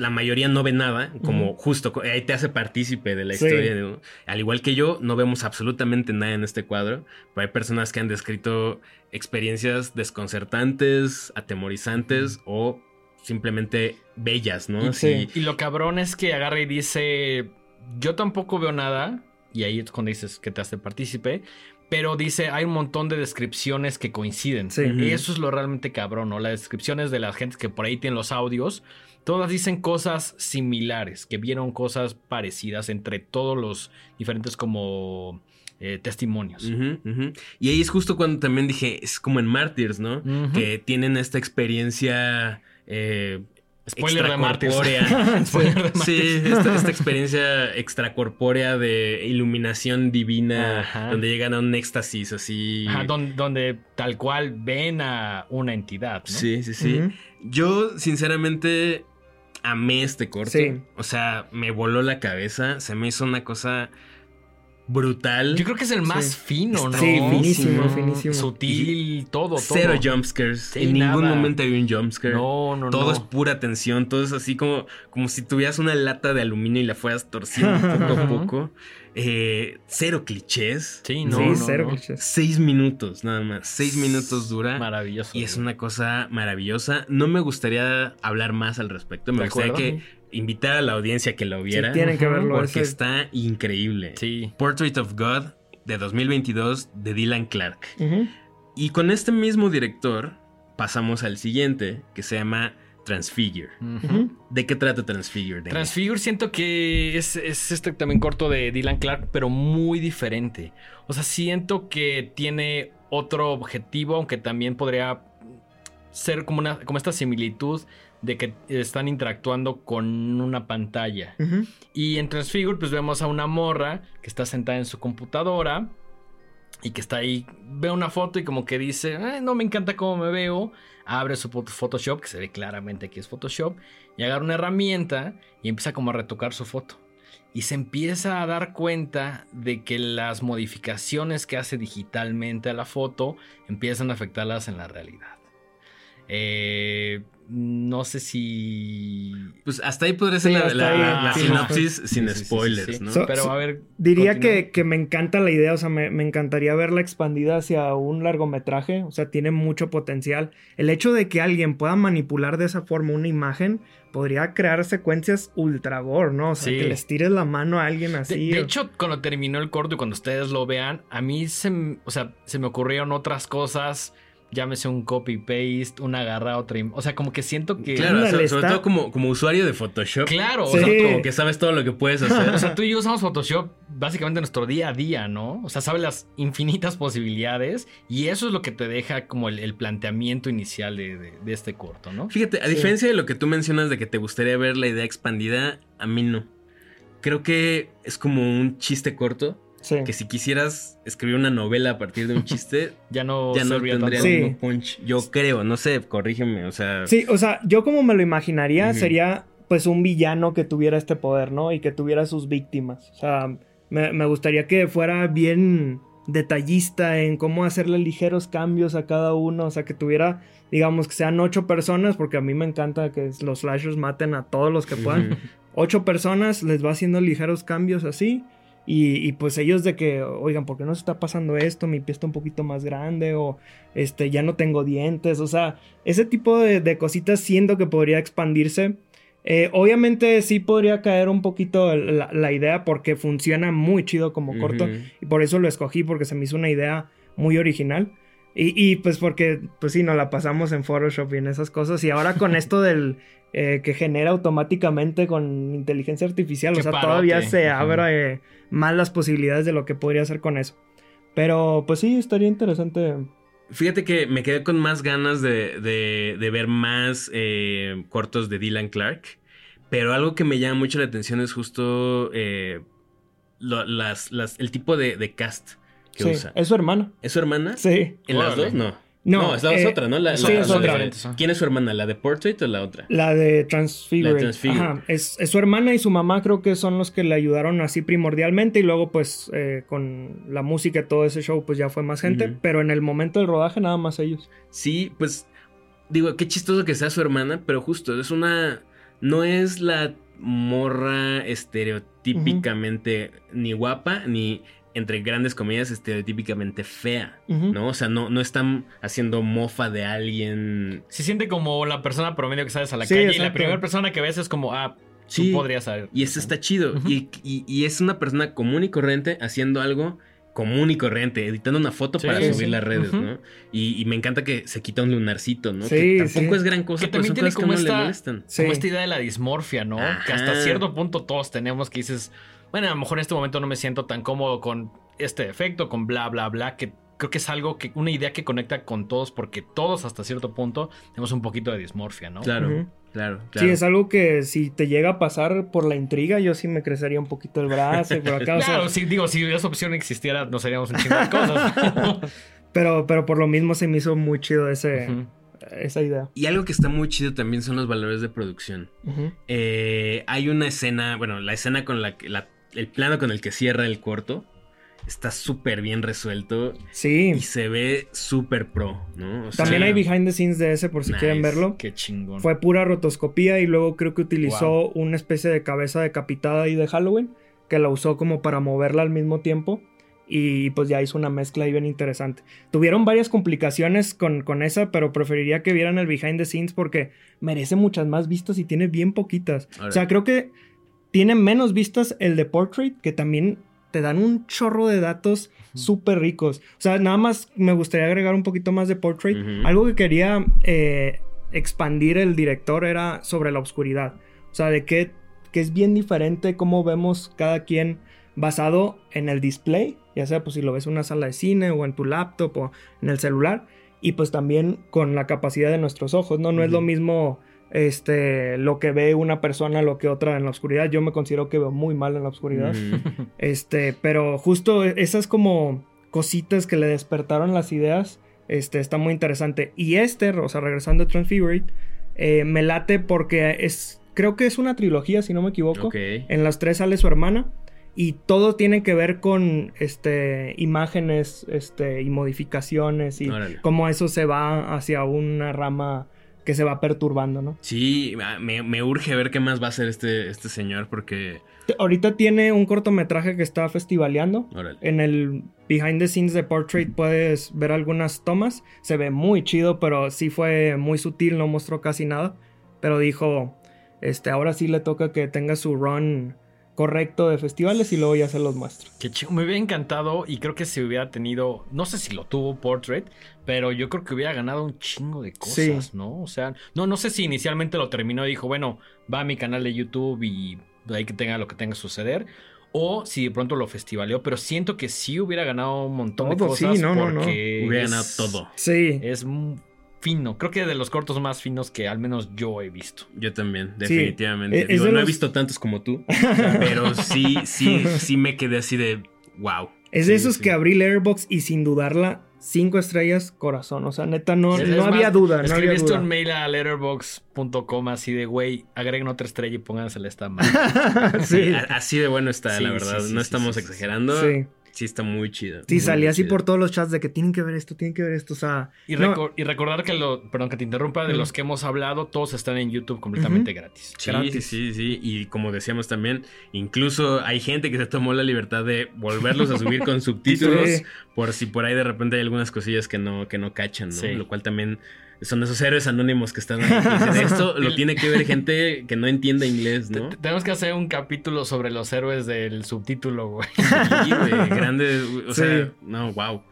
la mayoría no ve nada, como justo ahí te hace partícipe de la historia. Al igual que yo, no vemos absolutamente nada en este cuadro, pero hay personas que han descrito experiencias desconcertantes, atemorizantes o simplemente bellas, ¿no? Sí. Y lo cabrón es que agarra y dice, yo tampoco veo nada, y ahí es cuando dices que te hace partícipe, pero dice, hay un montón de descripciones que coinciden. Sí. Y eso es lo realmente cabrón, ¿no? Las descripciones de la gente que por ahí tienen los audios todas dicen cosas similares, que vieron cosas parecidas entre todos los diferentes como eh, testimonios. Y ahí es justo cuando también dije, es como en Martyrs, ¿no? Que tienen esta experiencia... Eh, Spoiler de sí, esta, experiencia extracorpórea de iluminación divina, donde llegan a un éxtasis así. donde, tal cual ven a una entidad. ¿no? Sí, sí, sí. Yo, sinceramente, amé este corte. O sea, me voló la cabeza. Se me hizo una cosa brutal. Yo creo que es el más fino, ¿no? Sí, finísimo, finísimo. Sutil, todo, todo. Cero jumpscares. en ningún momento hay un jumpscare. No, no, todo es pura tensión. Todo es así como, como si tuvieras una lata de aluminio y la fueras torciendo poco a poco. Eh, cero clichés. Sí, no, cero clichés. Seis minutos, nada más. Seis minutos dura. Maravilloso. Y es una cosa maravillosa. No me gustaría hablar más al respecto. Me gustaría que invitar a la audiencia que lo viera. tienen que verlo. Porque está increíble. Sí. Portrait of God de 2022 de Dylan Clark. Y con este mismo director pasamos al siguiente que se llama Transfigure. ¿De qué trata Transfigure? Transfigure siento que es, es este también corto de Dylan Clark, pero muy diferente. O sea, siento que tiene otro objetivo, aunque también podría ser como, una, como esta similitud de que están interactuando con una pantalla. Y en Transfigure pues vemos a una morra que está sentada en su computadora y que está ahí, ve una foto y como que dice, no me encanta cómo me veo, abre su Photoshop, que se ve claramente que es Photoshop, y agarra una herramienta y empieza como a retocar su foto. Y se empieza a dar cuenta de que las modificaciones que hace digitalmente a la foto empiezan a afectarlas en la realidad. Eh, no sé si. Pues hasta ahí podría ser la, sinopsis sin spoilers, ¿no? Pero a ver. Diría que, me encanta la idea, o sea, me, encantaría verla expandida hacia un largometraje, o sea, tiene mucho potencial. El hecho de que alguien pueda manipular de esa forma una imagen podría crear secuencias ultra gore, ¿no? O sea, que les tires la mano a alguien así. De, hecho, cuando terminó el corto y cuando ustedes lo vean, a mí se, o sea, se me ocurrieron otras cosas llámese un copy-paste, una agarra otra. O sea, como que siento que. Claro, sobre, todo como, como usuario de Photoshop. Claro, o sea, como que sabes todo lo que puedes hacer. o sea, tú y yo usamos Photoshop básicamente en nuestro día a día, ¿no? O sea, sabes las infinitas posibilidades y eso es lo que te deja como el, planteamiento inicial de, este corto, ¿no? Fíjate, a diferencia de lo que tú mencionas de que te gustaría ver la idea expandida, a mí no. Creo que es como un chiste corto que si quisieras escribir una novela a partir de un chiste, ya no, ya no tendría el punch. Yo creo, no sé, corrígeme, o sea. Sí, o sea, yo como me lo imaginaría sería pues un villano que tuviera este poder, ¿no? Y que tuviera sus víctimas. O sea, me, gustaría que fuera bien detallista en cómo hacerle ligeros cambios a cada uno, o sea, que tuviera, digamos, que sean ocho personas, porque a mí me encanta que los slashers maten a todos los que puedan. Ocho personas, les va haciendo ligeros cambios así. Y, pues ellos de que, oigan, ¿por qué no se está pasando esto? Mi pie está un poquito más grande o este, ya no tengo dientes. O sea, ese tipo de, cositas siento que podría expandirse. Eh, obviamente sí podría caer un poquito la, idea porque funciona muy chido como corto. Y por eso lo escogí porque se me hizo una idea muy original. Y, y, pues porque, pues sí, nos la pasamos en Photoshop y en esas cosas. Y ahora con esto del eh, que genera automáticamente con inteligencia artificial, o sea, todavía se abre más las posibilidades de lo que podría hacer con eso. Pero pues sí, estaría interesante. Fíjate que me quedé con más ganas de, de, ver más eh, cortos de Dylan Clark. Pero algo que me llama mucho la atención es justo eh, las, las, el tipo de, de cast que usa. Es su hermana. ¿Es su hermana? Sí. ¿En las dos? No. No, esa es eh, otra, ¿no? La, sí, es otra. ¿Quién es su hermana? ¿La de Portrait o la otra? La de Transfigure. Ajá. Es, su hermana y su mamá creo que son los que le ayudaron así primordialmente y luego pues eh, con la música y todo ese show pues ya fue más gente, pero en el momento del rodaje nada más ellos. Sí, pues digo, qué chistoso que sea su hermana, pero justo es una... No es la morra estereotípicamente ni guapa ni entre grandes comedias estereotípicamente fea, ¿no? O sea, no, no están haciendo mofa de alguien. Se siente como la persona promedio que sales a la calle y la primera persona que ves es como, ah, sí, tú podrías saber. Y eso está chido. y, es una persona común y corriente haciendo algo común y corriente, editando una foto para subir las redes, ¿no? Y, me encanta que se quita un lunarcito, ¿no? que tampoco es gran cosa, que también tiene como, esta, como esta idea de la dismorfia, ¿no? Que hasta cierto punto todos tenemos que dices bueno, a lo mejor en este momento no me siento tan cómodo con este efecto, con bla, bla, bla, que creo que es algo que, una idea que conecta con todos, porque todos hasta cierto punto tenemos un poquito de dismorfia, ¿no? Claro. Claro, Sí, es algo que si te llega a pasar por la intriga, yo sí me crecería un poquito el brazo por acá. claro, sí, digo, si esa opción existiera, nos haríamos un chingo de cosas. pero, pero por lo mismo se me hizo muy chido ese, esa idea. Y algo que está muy chido también son los valores de producción. Eh, hay una escena, bueno, la escena con la que la el plano con el que cierra el corto está súper bien resuelto. Sí. Y se ve súper pro, ¿no? También hay behind the scenes de ese por si quieren verlo. Qué chingón. Fue pura rotoscopía y luego creo que utilizó una especie de cabeza decapitada ahí de Halloween que la usó como para moverla al mismo tiempo. Y pues ya hizo una mezcla ahí bien interesante. Tuvieron varias complicaciones con, con esa, pero preferiría que vieran el behind the scenes porque merece muchas más vistas y tiene bien poquitas. O sea, creo que tiene menos vistas el de Portrait, que también te dan un chorro de datos súper ricos. O sea, nada más me gustaría agregar un poquito más de Portrait. Algo que quería eh, expandir el director era sobre la oscuridad. O sea, de que, que es bien diferente cómo vemos cada quien basado en el display, ya sea pues si lo ves en una sala de cine o en tu laptop o en el celular, y pues también con la capacidad de nuestros ojos, ¿no? No es lo mismo este, lo que ve una persona, lo que otra en la oscuridad. Yo me considero que veo muy mal en la oscuridad. Este, pero justo esas como cositas que le despertaron las ideas, este, está muy interesante. Y este, o sea, regresando a Transfigurate, eh, me late porque es, creo que es una trilogía, si no me equivoco. En las tres sale su hermana. Y todo tiene que ver con este, imágenes este, y modificaciones y cómo eso se va hacia una rama que se va perturbando, ¿no? Sí, me, urge ver qué más va a hacer este, este señor porque... Ahorita tiene un cortometraje que está festivaleando. En el behind the scenes de Portrait puedes ver algunas tomas. Se ve muy chido, pero sí fue muy sutil, no mostró casi nada. Pero dijo, este, ahora sí le toca que tenga su run correcto de festivales y luego ya se los muestro. Qué chido, me hubiera encantado y creo que si hubiera tenido, no sé si lo tuvo Portrait, pero yo creo que hubiera ganado un chingo de cosas, ¿no? O sea, no, no sé si inicialmente lo terminó y dijo, bueno, va a mi canal de YouTube y de ahí que tenga lo que tenga que suceder. O si de pronto lo festivaleó, pero siento que sí hubiera ganado un montón de cosas. Sí, no, no, no. Hubiera ganado todo. Sí. Es fino. Creo que de los cortos más finos que al menos yo he visto. Yo también, definitivamente. No he visto tantos como tú, pero sí, sí, sí me quedé así de wow. Es de esos que abrí Letterboxd y sin dudarla, cinco estrellas, corazón. O sea, neta, no, no había duda. No había duda. un mail a letterbox.com así de, güey, agreguen otra estrella y póngansela esta mal. sí. Así de bueno está, la verdad. no estamos exagerando. Sí sí está muy chido. Sí, salía así por todos los chats de que tienen que ver esto, tienen que ver esto, o sea... Y, recordar que, lo, perdón que te interrumpa, de los que hemos hablado, todos están en YouTube completamente gratis. Sí, sí, sí, sí, y como decíamos también, incluso hay gente que se tomó la libertad de volverlos a subir con subtítulos, por si por ahí de repente hay algunas cosillas que no, que no cachan, ¿no? Lo cual también son esos héroes anónimos que están ahí. esto lo tiene que ver gente que no entienda inglés, ¿no? Tenemos que hacer un capítulo sobre los héroes del subtítulo, güey. Sí, güey, grande, o sea, no, wow.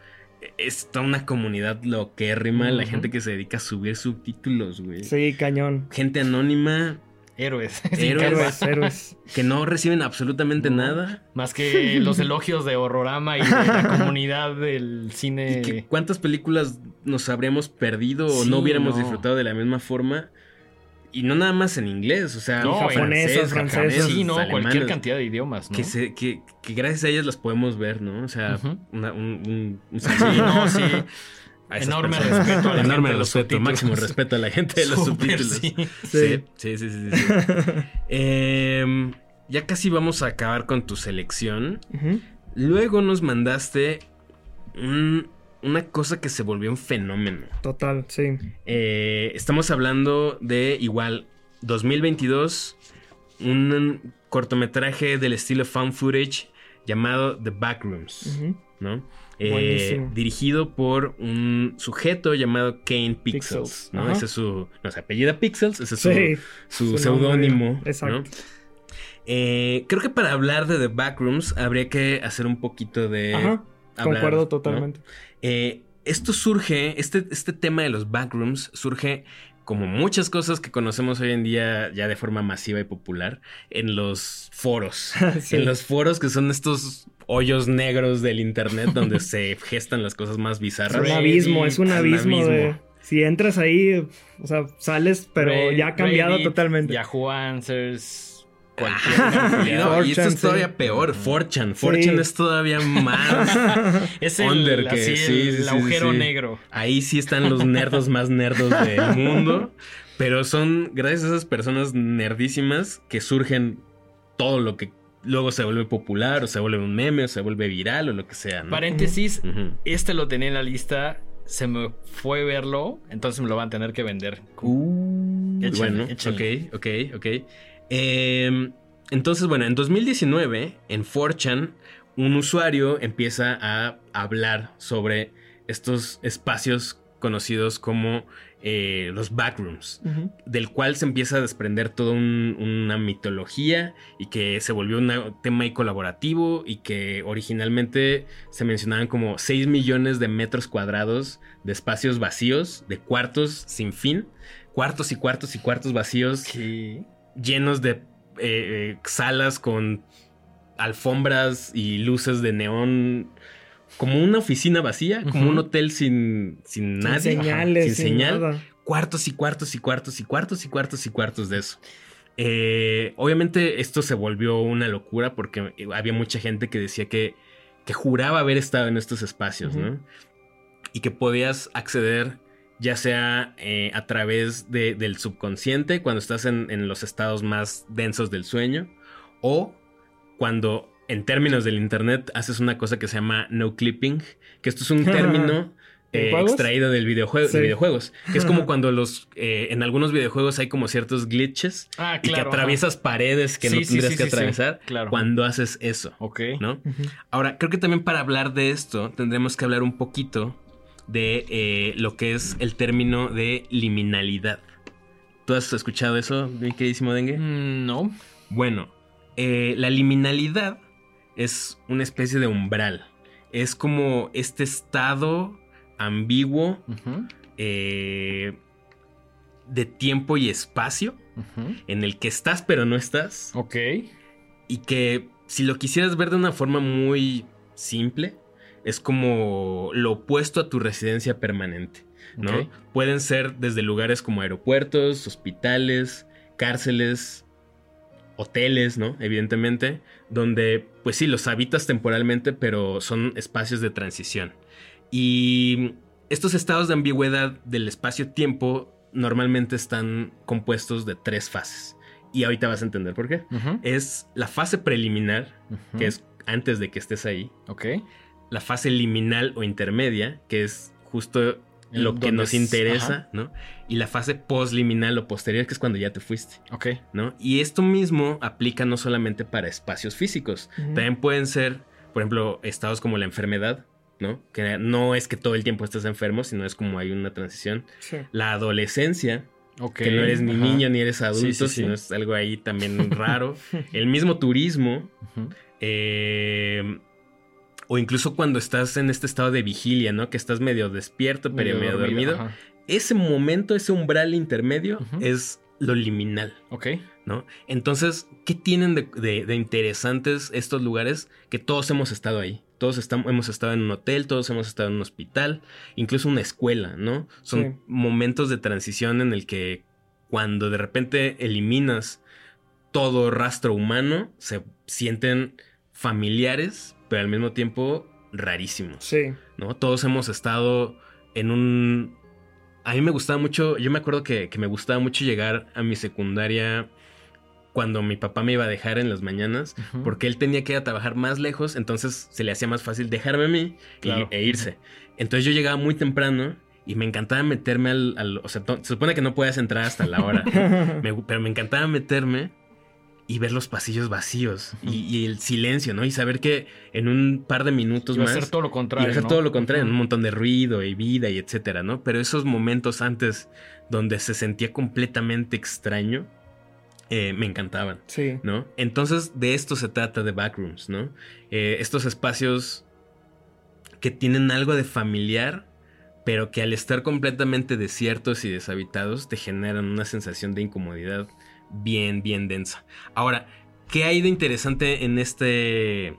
Es toda una comunidad loquérrima, la gente que se dedica a subir subtítulos, güey. Sí, cañón. Gente anónima Héroes. Héroes, héroes. Que no reciben absolutamente nada. Más que los elogios de Horrorama y de la comunidad del cine. ¿Cuántas películas nos habríamos perdido o no hubiéramos disfrutado de la misma forma? Y no nada más en inglés, o sea, no, japonesas, francesas, sí, no, cualquier cantidad de idiomas, ¿no? Que, se, que, que, gracias a ellas las podemos ver, ¿no? O sea, un, un, un, sí, no, sí. Enorme respeto. A Enorme respeto, máximo respeto a la gente de los subtítulos. Sí, sí, sí, sí. sí, em, ya casi vamos a acabar con tu selección. Luego nos mandaste una cosa que se volvió un fenómeno. Total, sí. Eh, estamos hablando de igual 2022, un cortometraje del estilo found footage llamado The Backrooms, ¿no? Eh, dirigido por un sujeto llamado Kane Pixels, ¿no? Ese es su, no se apellida Pixels, ese es su, seudónimo, Exacto. Eh, creo que para hablar de The Backrooms habría que hacer un poquito de... Ajá, concuerdo totalmente. Eh, esto surge, este, este tema de los Backrooms surge como muchas cosas que conocemos hoy en día ya de forma masiva y popular, en los foros. En los foros que son estos hoyos negros del internet donde se gestan las cosas más bizarras. Es un abismo, es un abismo, de... Si entras ahí, o sea, sales, pero ya ha cambiado totalmente. Yahoo Answers... Cualquier y esto es todavía peor. Forchan. Forchan es todavía más. es el, que, el, agujero negro. Ahí sí están los nerdos más nerdos del mundo. Pero son gracias a esas personas nerdísimas que surgen todo lo que luego se vuelve popular o se vuelve un meme o se vuelve viral o lo que sea. Paréntesis, este lo tenía en la lista, se me fue verlo, entonces me lo van a tener que vender. Uh, bueno, ok, ok, ok. Em, entonces, bueno, en 2019, en 4chan, un usuario empieza a hablar sobre estos espacios conocidos como eh, los backrooms, del cual se empieza a desprender toda una mitología y que se volvió un tema colaborativo y que originalmente se mencionaban como 6 millones de metros cuadrados de espacios vacíos, de cuartos sin fin, cuartos y cuartos y cuartos vacíos llenos de eh, eh, salas con alfombras y luces de neón como una oficina vacía, como un hotel sin, sin, nadie, sin señal. cuartos y cuartos y cuartos y cuartos y cuartos y cuartos de eso. Eh, obviamente esto se volvió una locura porque había mucha gente que decía que, que juraba haber estado en estos espacios, ¿no? Y que podías acceder ya sea eh, a través del subconsciente, cuando estás en, los estados más densos del sueño, o cuando en términos del Internet haces una cosa que se llama no clipping, que esto es un término eh, extraído del videojuego, de videojuegos. Que es como cuando los eh, en algunos videojuegos hay como ciertos glitches ah, y que atraviesas paredes que no tendrías que atravesar cuando haces eso. Ok. ¿No? Ahora, creo que también para hablar de esto tendremos que hablar un poquito de eh, lo que es el término de liminalidad. ¿Tú has escuchado eso, mi queridísimo Dengue? Mm, no. Bueno, la liminalidad es una especie de umbral. Es como este estado ambiguo eh, de tiempo y espacio en el que estás pero no estás. Ok. Y que si lo quisieras ver de una forma muy simple, es como lo opuesto a tu residencia permanente. ¿no? Pueden ser desde lugares como aeropuertos, hospitales, cárceles, hoteles, ¿no? Evidentemente, donde, pues sí, los habitas temporalmente, pero son espacios de transición. Y estos estados de ambigüedad del espacio-tiempo normalmente están compuestos de tres fases. Y ahorita vas a entender por qué. Es la fase preliminar, que es antes de que estés ahí. Ok. La fase liminal o intermedia, que es justo lo que nos interesa, ¿no? Y la fase postliminal o posterior, que es cuando ya te fuiste. Ok. ¿No? Y esto mismo aplica no solamente para espacios físicos, también pueden ser, por ejemplo, estados como la enfermedad, ¿no? Que no es que todo el tiempo estés enfermo, sino es como hay una transición. La adolescencia, que no eres ni niño ni eres adulto, sino es algo ahí también raro. el mismo turismo. Eh, o incluso cuando estás en este estado de vigilia, ¿no? Que estás medio despierto, pero medio, dormido. Ese momento, ese umbral intermedio es lo liminal. Ok. ¿No? Entonces, ¿qué tienen de, interesantes estos lugares? Que todos hemos estado ahí. Todos estamos, hemos estado en un hotel, todos hemos estado en un hospital, incluso una escuela, ¿no? Son momentos de transición en el que cuando de repente eliminas todo rastro humano, se sienten familiares, pero al mismo tiempo rarísimos. Sí. ¿No? Todos hemos estado en un... A mí me gustaba mucho, yo me acuerdo que, me gustaba mucho llegar a mi secundaria cuando mi papá me iba a dejar en las mañanas, porque él tenía que ir a trabajar más lejos, entonces se le hacía más fácil dejarme a mí e irse. Entonces yo llegaba muy temprano y me encantaba meterme al... o sea, se supone que no puedes entrar hasta la hora, pero me encantaba meterme y ver los pasillos vacíos y, el silencio, ¿no? Y saber que en un par de minutos más... Va a ser todo lo contrario. va a ser todo lo contrario, un montón de ruido y vida y etcétera, ¿no? Pero esos momentos antes donde se sentía completamente extraño, eh, me encantaban. Sí. ¿No? Entonces, de esto se trata de Backrooms, ¿no? Eh, estos espacios que tienen algo de familiar, pero que al estar completamente desiertos y deshabitados te generan una sensación de incomodidad bien, bien densa. Ahora, ¿qué hay de interesante en este,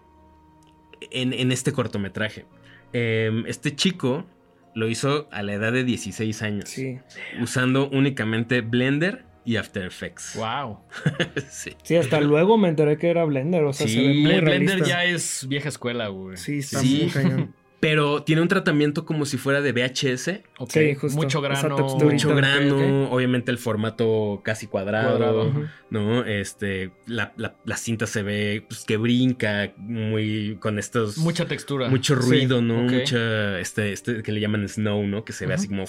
en, este cortometraje? Em, este chico lo hizo a la edad de 16 años. Sí. Usando únicamente Blender y After Effects. Wow. sí. sí. hasta luego me enteré que era Blender. O sea, sí, Blender ya es vieja escuela, güey. Sí, está muy cañón. Pero tiene un tratamiento como si fuera de VHS. Ok, Mucho grano. Mucho grano. Obviamente el formato casi cuadrado. ¿No? Este. La, cinta se ve pues, que brinca. Muy. con estos. Mucha textura. Mucho ruido, ¿no? Mucha. Este, este que le llaman snow, ¿no? Que se ve así como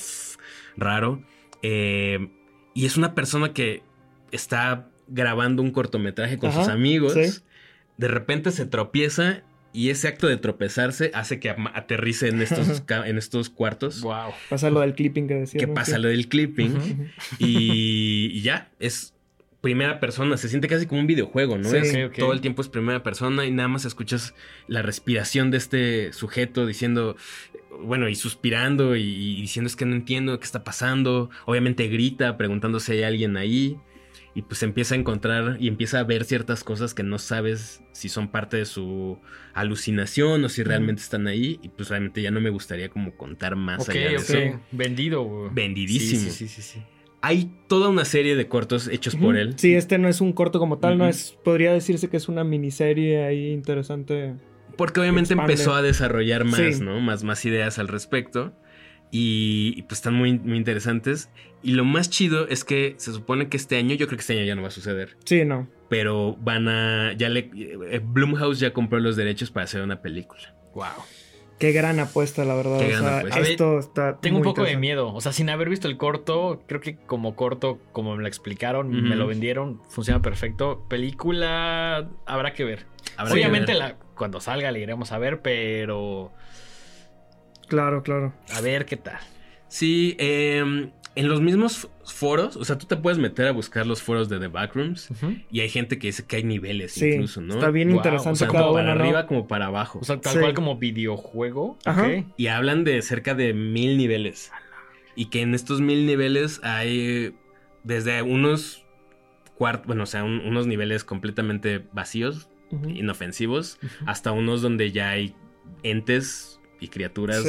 raro. Eh, y es una persona que está grabando un cortometraje con sus amigos. De repente se tropieza y ese acto de tropezarse hace que aterrice en estos, en estos cuartos. Wow. Pasa lo del clipping que decía. Que pasa lo del clipping. y, ya, es primera persona. Se siente casi como un videojuego, ¿no? Todo el tiempo es primera persona y nada más escuchas la respiración de este sujeto diciendo, bueno, y suspirando y, diciendo es que no entiendo qué está pasando. Obviamente grita preguntando si hay alguien ahí. Y pues empieza a encontrar y empieza a ver ciertas cosas que no sabes si son parte de su alucinación o si realmente están ahí y pues realmente ya no me gustaría como contar más allá de eso. Vendido. Vendidísimo. Sí, sí, sí, Hay toda una serie de cortos hechos por él. Sí, este no es un corto como tal, no es podría decirse que es una miniserie ahí interesante. Porque obviamente empezó a desarrollar más, ¿no? Más más ideas al respecto. Y, pues están muy, muy interesantes. Y lo más chido es que se supone que este año, yo creo que este año ya no va a suceder. Sí, no. Pero van a. Ya le. Eh, Bloomhouse ya compró los derechos para hacer una película. Wow. Qué gran apuesta, la verdad. Qué o sea, esto está. Tengo un poco de miedo. O sea, sin haber visto el corto, creo que como corto, como me lo explicaron, me lo vendieron, funciona perfecto. Película, habrá que ver. Obviamente, La, cuando salga le iremos a ver, pero Claro, claro. A ver qué tal. Sí, em, en los mismos foros, o sea, tú te puedes meter a buscar los foros de The Backrooms y hay gente que dice que hay niveles incluso, ¿no? Está bien interesante. como para arriba como para abajo. O sea, tal cual como videojuego. Ajá. Y hablan de cerca de mil niveles. Y que en estos mil niveles hay desde unos cuartos, bueno, o sea, unos niveles completamente vacíos, inofensivos, hasta unos donde ya hay entes y criaturas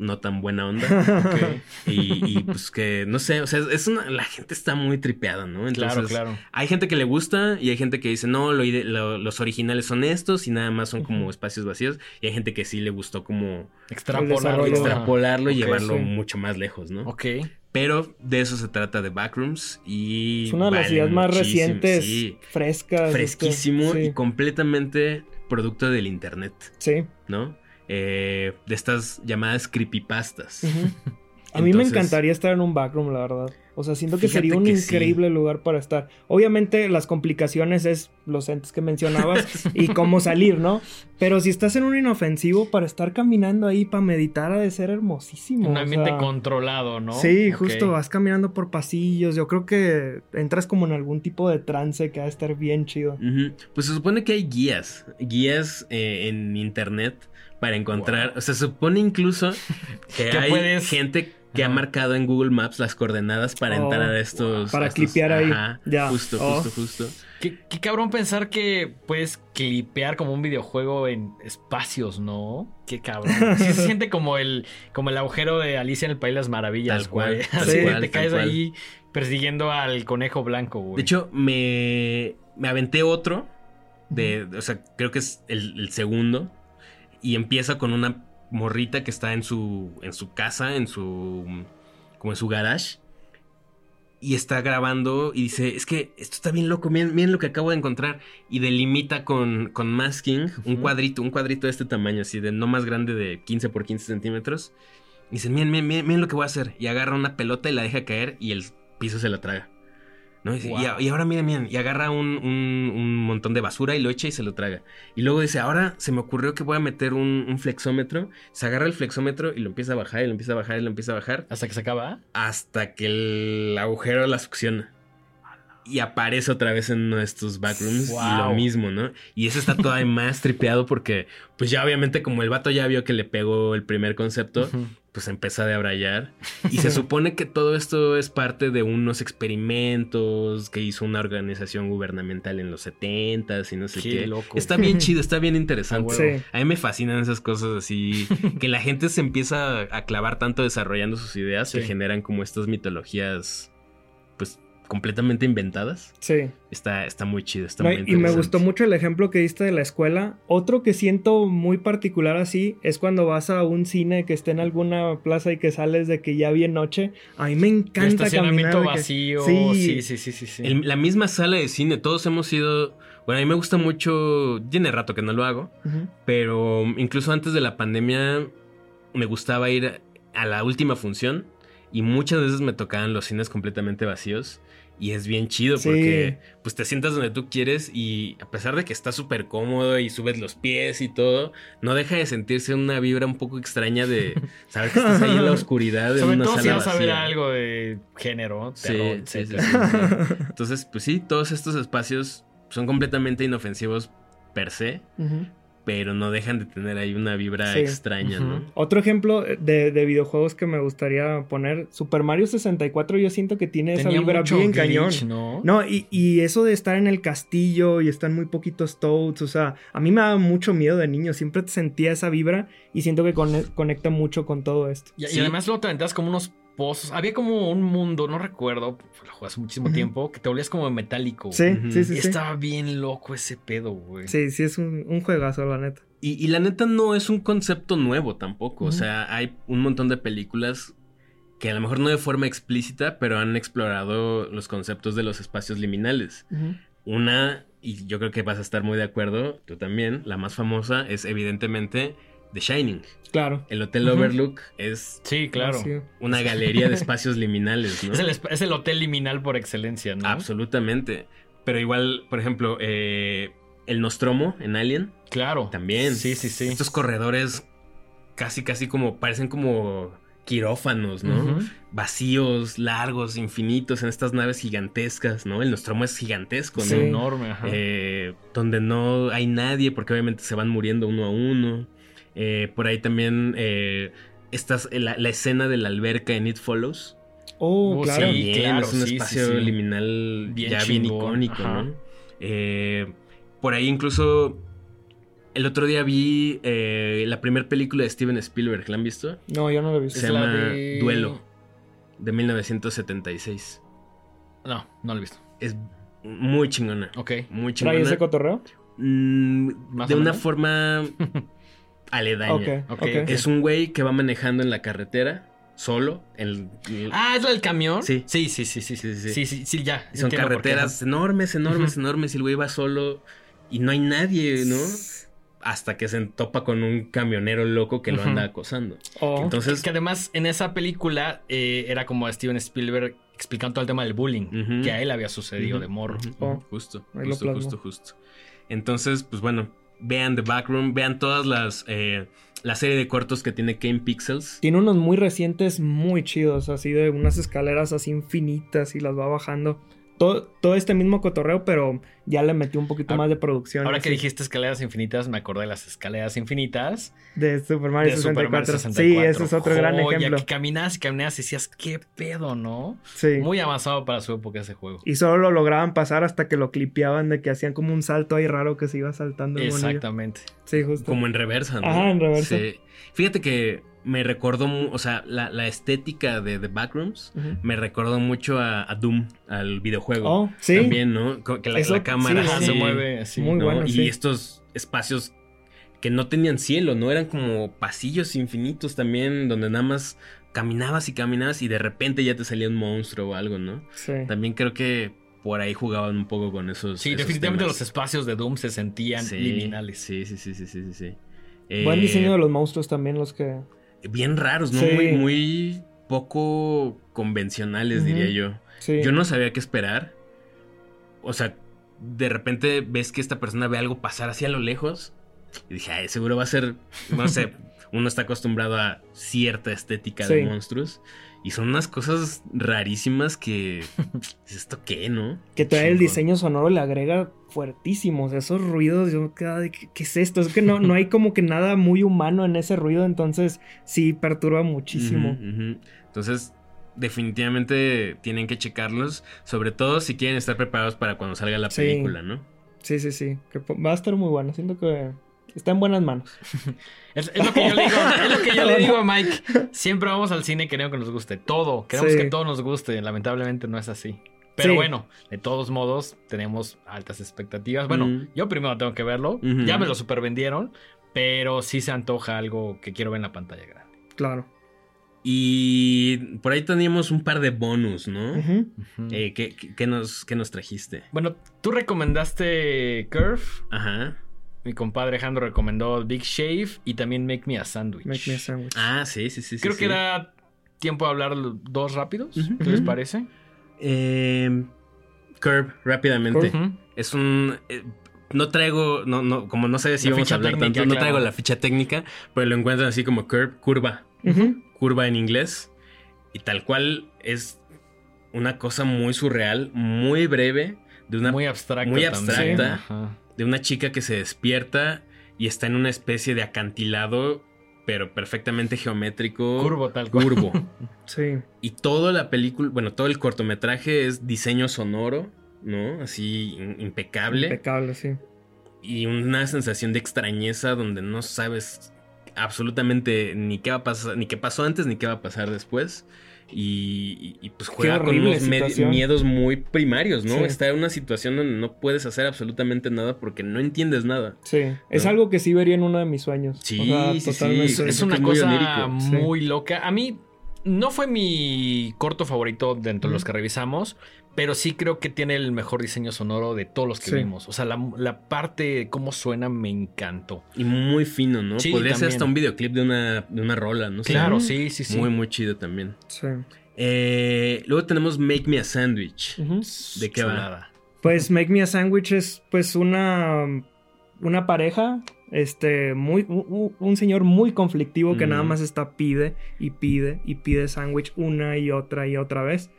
no tan buena onda. y, pues que, no sé, o sea, es una, la gente está muy tripeada, ¿no? Entonces, claro, claro. Hay gente que le gusta y hay gente que dice, no, los originales son estos y nada más son como espacios vacíos. Y hay gente que sí le gustó como extrapolarlo, extrapolarlo y llevarlo mucho más lejos, ¿no? Ok. Pero de eso se trata de Backrooms y... Es una de las ideas más recientes, frescas. Este, Fresquísimo y completamente producto del internet. Sí. ¿No? Eh, de estas llamadas creepypastas. A mí me encantaría estar en un backroom, la verdad. O sea, siento que sería un increíble lugar para estar. Obviamente las complicaciones es los entes que mencionabas y cómo salir, ¿no? Pero si estás en un inofensivo, para estar caminando ahí, para meditar, ha de ser hermosísimo. Un ambiente controlado, ¿no? Sí, justo, vas caminando por pasillos. Yo creo que entras como en algún tipo de trance que ha de estar bien chido. Pues se supone que hay guías, guías eh, en internet para encontrar. O sea, se supone incluso que hay gente que ha marcado en Google Maps las coordenadas para entrar a oh, estos. Para clipear ahí. ya. Justo, oh. justo, justo. Qué, cabrón pensar que puedes clipear como un videojuego en espacios, ¿no? Qué cabrón. se siente como el, como el agujero de Alicia en el País de las Maravillas, güey. Así te caes ahí persiguiendo al conejo blanco, güey. De hecho, me, me aventé otro. De, o sea, creo que es el segundo y empieza con una morrita que está en su, en su casa, en su, como en su garage. Y está grabando y dice, es que esto está bien loco, miren, lo que acabo de encontrar. Y delimita con, con masking un cuadrito, un cuadrito de este tamaño, así de no más grande de 15 por 15 centímetros. Y dice, miren, miren, miren lo que voy a hacer. Y agarra una pelota y la deja caer y el piso se la traga. Y, ahora miren, miren, y agarra un, montón de basura y lo echa y se lo traga. Y luego dice, ahora se me ocurrió que voy a meter un, flexómetro. Se agarra el flexómetro y lo empieza a bajar y lo empieza a bajar y lo empieza a bajar. ¿Hasta que se acaba? Hasta que el agujero la succiona. Y aparece otra vez en uno de estos backrooms y lo mismo, ¿no? Y eso está todavía más tripeado porque, pues ya obviamente como el vato ya vio que le pegó el primer concepto, pues empieza a debrayar. Y se supone que todo esto es parte de unos experimentos que hizo una organización gubernamental en los 70 y no sé qué. Loco. Está bien chido, está bien interesante. A mí me fascinan esas cosas así, que la gente se empieza a clavar tanto desarrollando sus ideas que generan como estas mitologías, completamente inventadas. Sí. Está, está muy chido, está muy Y me gustó mucho el ejemplo que diste de la escuela. Otro que siento muy particular así es cuando vas a un cine que esté en alguna plaza y que sales de que ya bien noche. A mí me encanta el estacionamiento vacío. Sí, sí, sí, sí. sí, la misma sala de cine, todos hemos ido... Bueno, a mí me gusta mucho... Tiene rato que no lo hago, pero incluso antes de la pandemia me gustaba ir a la última función y muchas veces me tocaban los cines completamente vacíos y es bien chido porque pues te sientas donde tú quieres y a pesar de que está súper cómodo y subes los pies y todo, no deja de sentirse una vibra un poco extraña de saber que estás ahí en la oscuridad de Sobre una todo sala si vas a ver algo de género, terror, sí, sí, Entonces, pues sí, todos estos espacios son completamente inofensivos per se. Pero no dejan de tener ahí una vibra extraña, ¿no? Otro ejemplo de, videojuegos que me gustaría poner, Super Mario 64 yo siento que tiene esa vibra bien cañón. ¿no? No, y, eso de estar en el castillo y están muy poquitos toads, o sea, a mí me daba mucho miedo de niño, siempre sentía esa vibra y siento que conecta mucho con todo esto. Y, además luego te aventabas como unos pozos, había como un mundo, no recuerdo, lo jugué hace muchísimo tiempo, que te volvías como metálico. Sí, sí, sí. Estaba bien loco ese pedo, güey. Sí, sí, es un, un juegazo, la neta. Y, la neta no es un concepto nuevo tampoco. O sea, hay un montón de películas que a lo mejor no de forma explícita, pero han explorado los conceptos de los espacios liminales. Una, y yo creo que vas a estar muy de acuerdo, tú también, la más famosa es evidentemente The Shining. Claro. El Hotel Overlook es. Sí, claro. Una galería de espacios liminales, ¿no? Es el, hotel liminal por excelencia, ¿no? Absolutamente. Pero igual, por ejemplo, eh, el Nostromo en Alien. Claro. También. Sí, sí, sí. Estos corredores casi, casi como parecen como quirófanos, ¿no? Vacíos, largos, infinitos en estas naves gigantescas, ¿no? El Nostromo es gigantesco, ¿no? Sí. enorme, ajá. Eh, donde no hay nadie porque obviamente se van muriendo uno a uno. Eh, por ahí también eh, la, escena de la alberca en It Follows. Oh, oh claro. Sí, claro. Es un espacio liminal ya bien icónico, ¿no? Eh, por ahí incluso el otro día vi eh, la primera película de Steven Spielberg. ¿La han visto? No, yo no la he visto. Se llama Duelo, de 1976. No, no la he visto. Es muy chingona. Ok. Muy chingona. ¿Trae ese cotorreo? Mm, de una forma aledaña. Okay, Es un güey que va manejando en la carretera solo. Ah, ¿es lo del camión? Sí. Sí, sí, sí, sí. Sí, sí, sí, sí, ya. Son carreteras enormes, enormes, enormes. Y el güey va solo y no hay nadie, ¿no? Hasta que se topa con un camionero loco que lo anda acosando. Oh. Entonces. Que además en esa película eh, era como Steven Spielberg explicando todo el tema del bullying que a él había sucedido de morro. Oh. Justo, justo, justo, justo. Entonces, pues bueno, vean The Backroom, vean todas las. Eh, la serie de cortos que tiene Kane Pixels. Tiene unos muy recientes, muy chidos, así de unas escaleras así infinitas y las va bajando todo, este mismo cotorreo, pero ya le metió un poquito más de producción. Ahora que dijiste escaleras infinitas, me acordé de las escaleras infinitas. De Super Mario, 64. Sí, ese es otro gran ejemplo. que caminas y caminas y decías, qué pedo, ¿no? Sí. Muy avanzado para su época ese juego. Y solo lo lograban pasar hasta que lo clipeaban de que hacían como un salto ahí raro que se iba saltando. Exactamente. Sí, justo. Como en reversa, ¿no? Ajá, en reversa. Sí. Fíjate que me recordó, o sea, la, estética de The Backrooms me recordó mucho a, Doom, al videojuego. Oh, sí. También, ¿no? Que la, cámara se mueve así. Muy bueno, Y estos espacios que no tenían cielo, ¿no? Eran como pasillos infinitos también, donde nada más caminabas y caminabas y de repente ya te salía un monstruo o algo, ¿no? Sí. También creo que por ahí jugaban un poco con esos. Sí, definitivamente los espacios de Doom se sentían liminales. Sí, sí, sí, sí, sí, sí. Buen diseño de los monstruos también, los que bien raros, ¿no? Muy, muy poco convencionales, diría yo. Yo no sabía qué esperar. O sea, de repente ves que esta persona ve algo pasar así a lo lejos. Y dije, ay, seguro va a ser, no sé, uno está acostumbrado a cierta estética de monstruos. Y son unas cosas rarísimas que. ¿Es esto qué, no? Que trae el diseño sonoro le agrega fuertísimos. Esos ruidos, yo quedaba de ¿qué, es esto? Es que no, no hay como que nada muy humano en ese ruido, entonces sí perturba muchísimo. Entonces, definitivamente tienen que checarlos. Sobre todo si quieren estar preparados para cuando salga la película, ¿no? Sí, sí, sí. Que va a estar muy bueno. Siento que Está en buenas manos. es, lo que yo le digo, es lo que yo le digo a Mike. Siempre vamos al cine y queremos que nos guste todo. Queremos que todo nos guste. Lamentablemente no es así. Pero bueno, de todos modos, tenemos altas expectativas. Bueno, yo primero tengo que verlo. Ya me lo supervendieron. Pero sí se antoja algo que quiero ver en la pantalla grande. Claro. Y por ahí teníamos un par de bonus, ¿no? Eh, ¿qué, nos, ¿Qué nos trajiste? Bueno, tú recomendaste Curve. Ajá. Mi compadre Alejandro recomendó Big Shave y también Make Me a Sandwich. Make Me a Sandwich. Ah, sí, sí, sí. Creo que era tiempo de hablar dos rápidos. ¿Qué les parece? Eh, Curb, rápidamente. Es un. Eh, no traigo, no, no, como no sé si vamos a hablar tanto, no traigo la ficha técnica, pero lo encuentran así como curb, curva. Curva en inglés. Y tal cual es una cosa muy surreal, muy breve, de una. Muy abstracta. Muy abstracta de una chica que se despierta y está en una especie de acantilado, pero perfectamente geométrico. Curvo, tal cual. Curvo. Sí. Y toda la película, bueno, todo el cortometraje es diseño sonoro, ¿no? Así impecable. Impecable, sí. y una sensación de extrañeza donde no sabes absolutamente ni qué va a pasar, ni qué pasó antes, ni qué va a pasar después. Y, y- y, pues juega con unos miedos muy primarios, ¿no? Sí. Está en una situación donde no puedes hacer absolutamente nada porque no entiendes nada. Sí. Es algo que sí vería en uno de mis sueños. Sí, O sea, sí, sí. totalmente. Sí, Es una muy cosa onírico. Sí. muy loca. A mí no fue mi corto favorito dentro de los que revisamos, pero sí creo que tiene el mejor diseño sonoro de todos los que Sí. vimos. O sea, la, la parte de cómo suena me encantó. Y muy fino, ¿no? Sí, Podría ser hasta un videoclip de una, de una rola, ¿no? sé. Claro, sí, sí, sí. Muy, muy chido también. Sí. Eh, luego tenemos Make Me a Sandwich. ¿De qué va? Pues Make Me a Sandwich es pues una, una pareja, este, muy, un, un señor muy conflictivo que nada más está pide y pide y pide sándwich una y otra y otra vez.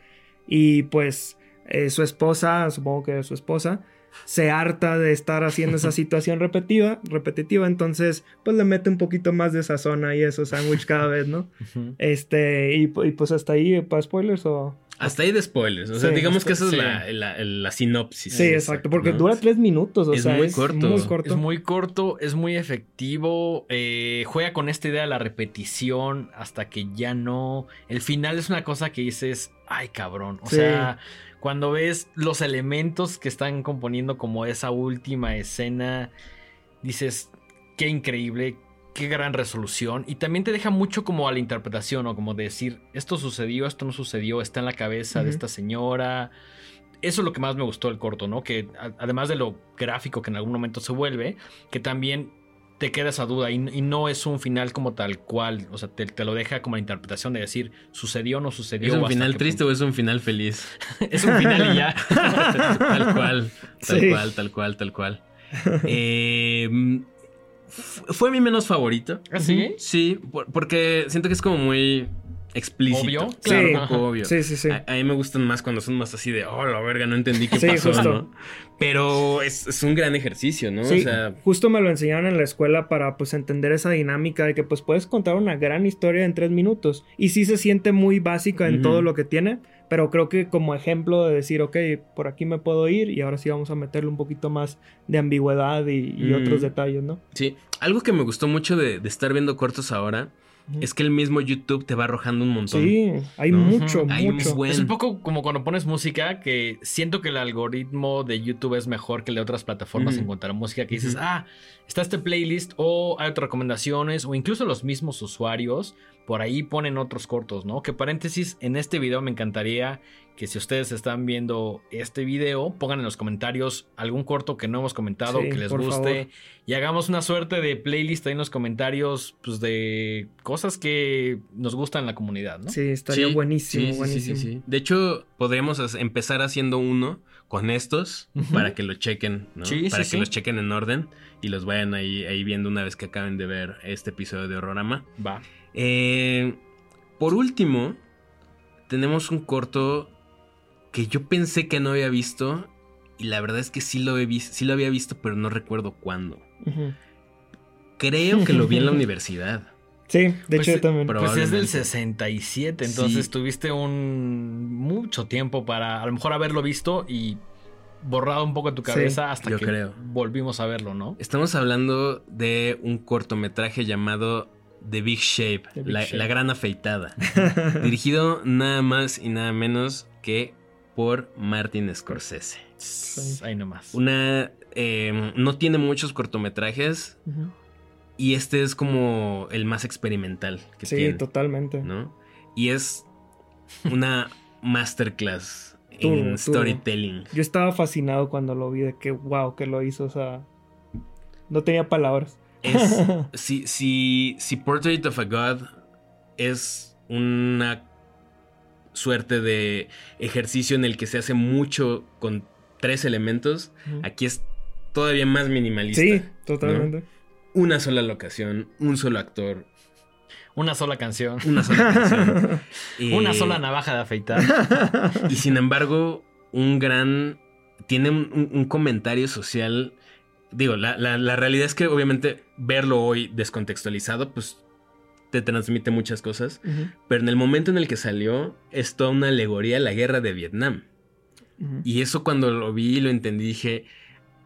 Y pues eh, su esposa, supongo que su esposa, se harta de estar haciendo esa situación repetida, repetitiva, entonces pues le mete un poquito más de sazón ahí a esos sándwich cada vez, ¿no? Este, y, y, pues hasta ahí, para spoilers o... Hasta ahí de spoilers. O sea, Sí, digamos que esa es la, la- la sinopsis. Sí, exacto, porque ¿no? dura tres minutos, o Es sea, muy es corto. muy corto. Es muy corto, es muy efectivo, eh, juega con esta idea de la repetición hasta que ya no. El final es una cosa que dices, ay cabrón. O Sí. sea, cuando ves los elementos que están componiendo como esa última escena, dices, qué increíble, qué gran resolución. Y también te deja mucho como a la interpretación, o como de decir, esto sucedió, esto no sucedió, está en la cabeza de esta señora. Eso es lo que más me gustó del corto, ¿no? Que a- además de lo gráfico que en algún momento se vuelve, que también te queda esa duda y, y no es un final como tal cual, o sea, te, te lo deja como la interpretación de decir, sucedió o no sucedió. ¿Es un final triste punto. o es un final feliz? es un final y ya. tal cual, tal Sí. cual, tal cual, tal cual. Eh, f- fue mi menos favorito. ¿Así? Sí, por- porque siento que es como muy explícito. Obvio, Sí. claro. un poco ajá. obvio. Sí, sí, sí. A, a mí me gustan más cuando son más así de, oh, la verga, no entendí qué Sí, pasó, justo. ¿no? Pero es, es un gran ejercicio, ¿no? Sí, O sea, justo me lo enseñaron en la escuela para pues entender esa dinámica de que pues puedes contar una gran historia en tres minutos y sí se siente muy básica en todo lo que tiene, pero creo que como ejemplo de decir, ok, por aquí me puedo ir y ahora sí vamos a meterle un poquito más de ambigüedad y, y Mm. otros detalles, ¿no? sí. Algo que me gustó mucho de, de estar viendo cortos ahora. Es que el mismo YouTube te va arrojando un montón. Sí, hay ¿no? mucho, Hay un mucho. buen- Es un poco como cuando pones música que siento que el algoritmo de YouTube es mejor que el de otras plataformas en encontrar música que dices, ah, está este playlist o hay otras recomendaciones o incluso los mismos usuarios por ahí ponen otros cortos, ¿no? Que paréntesis, en este video me encantaría que si ustedes están viendo este video, pongan en los comentarios algún corto que no hemos comentado, Sí, que les guste favor. y hagamos una suerte de playlist ahí en los comentarios, pues de cosas que nos gustan en la comunidad, ¿no? Sí, estaría Sí, buenísimo, sí, sí, buenísimo. sí, sí, sí. De hecho, podríamos empezar haciendo uno con estos para que lo chequen, ¿no? Sí, para sí, que sí. los chequen en orden y los vayan ahí, ahí viendo una vez que acaben de ver este episodio de Horrorama. Va. Eh, por último, tenemos un corto que yo pensé que no había visto y la verdad es que sí lo, he vis- sí lo había visto, pero no recuerdo cuándo. Creo que lo vi en la universidad. Sí, de Pues, hecho yo también. Pues es del Probablemente. 67, entonces Sí. tuviste un mucho tiempo para a lo mejor haberlo visto y borrado un poco de tu Sí, cabeza hasta yo que creo. volvimos a verlo, ¿no? Estamos hablando de un cortometraje llamado The Big Shape, The Big la, Shape. la gran afeitada, dirigido nada más y nada menos que por Martin Scorsese. Ahí nomás. Una eh, no tiene muchos cortometrajes y este es como el más experimental que Sí, tiene, totalmente. ¿no? Y es una masterclass en storytelling. Yo estaba fascinado cuando lo vi de que wow, que lo hizo, o sea, no tenía palabras. Es, si, si, si Portrait of a God es una suerte de ejercicio en el que se hace mucho con tres elementos, aquí es todavía más minimalista. Sí, totalmente. Una sola locación, un solo actor, Una sola canción. una sola canción. Una Eh, sola navaja de afeitar. Y sin embargo, un gran. Tiene un, un- un comentario social digo, la, la, realidad es que obviamente verlo hoy descontextualizado, pues te transmite muchas cosas. Pero en el momento en el que salió, es toda una alegoría a la guerra de Vietnam. Y eso cuando lo vi y lo entendí, dije.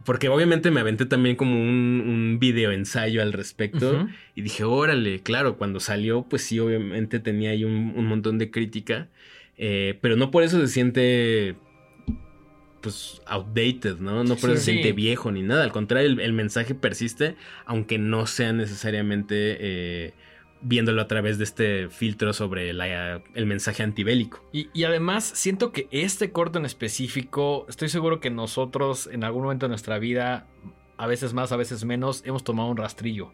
Porque obviamente me aventé también como un, un video ensayo al respecto. Y dije, órale, claro, cuando salió, pues sí, obviamente tenía ahí un, un montón de crítica. Eh, pero no por eso se siente pues outdated, ¿no? No por eso se siente viejo ni nada. Al contrario, el, mensaje persiste, aunque no sea necesariamente eh, viéndolo a través de este filtro sobre el mensaje antibélico. Y, además, siento que este corto en específico, estoy seguro que nosotros en algún momento de nuestra vida, a veces más, a veces menos, hemos tomado un rastrillo.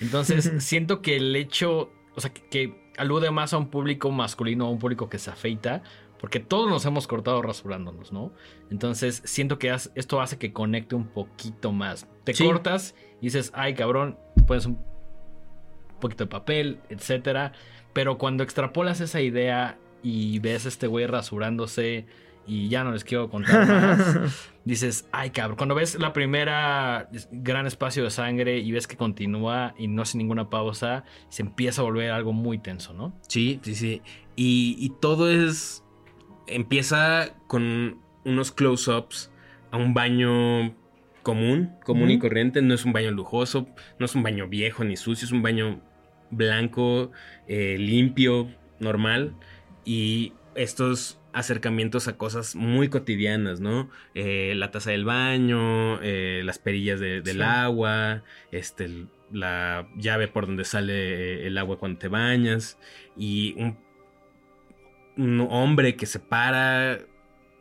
Entonces, siento que el hecho, o sea, que, alude más a un público masculino, a un público que se afeita, porque todos nos hemos cortado rasurándonos, ¿no? Entonces siento que esto hace que conecte un poquito más. Te cortas y dices, ay cabrón, pones un poquito de papel, etcétera. Pero cuando extrapolas esa idea y ves a este güey rasurándose y ya no les quiero contar más, dices, ay cabrón, cuando ves la primera gran espacio de sangre y ves que continúa y no hace ninguna pausa, se empieza a volver algo muy tenso, ¿no? Sí, sí, sí. Y, y todo es empieza con unos close-ups a un baño común, común y corriente. No es un baño lujoso, no es un baño viejo ni sucio, es un baño blanco, eh, limpio, normal. Y estos acercamientos a cosas muy cotidianas, ¿no? Eh, la taza del baño, eh, las perillas del agua, este, la llave por donde sale el agua cuando te bañas y un un hombre que se para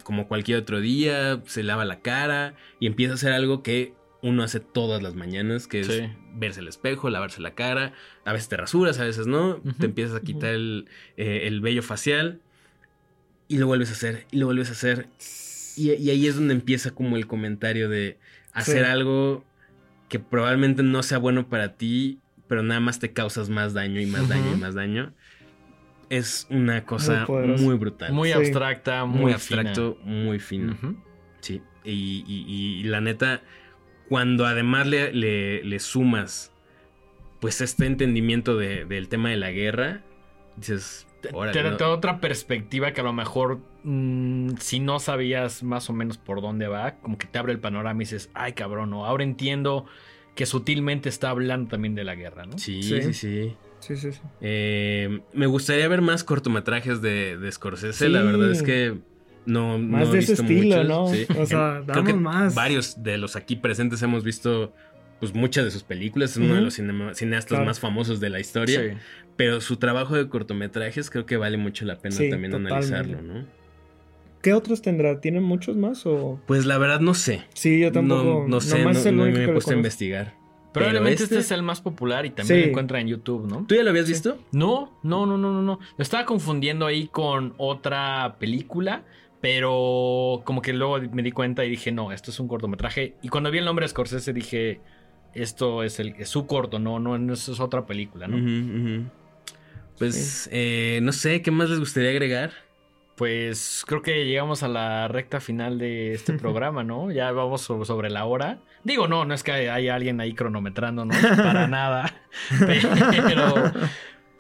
como cualquier otro día, se lava la cara y empieza a hacer algo que uno hace todas las mañanas, que es verse el espejo, lavarse la cara. A veces te rasuras, a veces no. Te empiezas a quitar el, eh, el, vello facial y lo vuelves a hacer, y lo vuelves a hacer. Y, ahí es donde empieza como el comentario de hacer algo que probablemente no sea bueno para ti, pero nada más te causas más daño y más daño y más daño es una cosa muy, brutal. Muy abstracta, muy, abstracto, muy fino. Sí. Y, la neta, cuando además le, le, sumas pues este entendimiento del tema de la guerra, dices. te, da otra perspectiva que a lo mejor mm, si no sabías más o menos por dónde va, como que te abre el panorama y dices, ay cabrón, ¿no? ahora entiendo que sutilmente está hablando también de la guerra, ¿no? sí, sí. sí. Sí, sí, sí. Eh, me gustaría ver más cortometrajes de, de Scorsese. La verdad es que no, más de ese estilo, ¿no? O sea, damos más. Varios de los aquí presentes hemos visto pues muchas de sus películas. Es uno de los cineastas más famosos de la historia. Pero su trabajo de cortometrajes creo que vale mucho la pena también analizarlo, ¿no? ¿Qué otros tendrá? ¿Tienen muchos más o...? Pues la verdad no sé. Sí, yo tampoco. No, no sé, no, me he puesto a investigar. Probablemente este... es el más popular y también lo encuentra en YouTube, ¿no? ¿Tú ya lo habías visto? No, no, no, no, no, no. Lo estaba confundiendo ahí con otra película, pero como que luego me di cuenta y dije, no, esto es un cortometraje. Y cuando vi el nombre de Scorsese dije, esto es, el, su corto, no, no, no es otra película, ¿no? Pues, eh, no sé, ¿qué más les gustaría agregar? Pues creo que llegamos a la recta final de este programa, ¿no? Ya vamos sobre la hora. Digo, no, no es que haya alguien ahí cronometrando, ¿no? Para nada. Pero,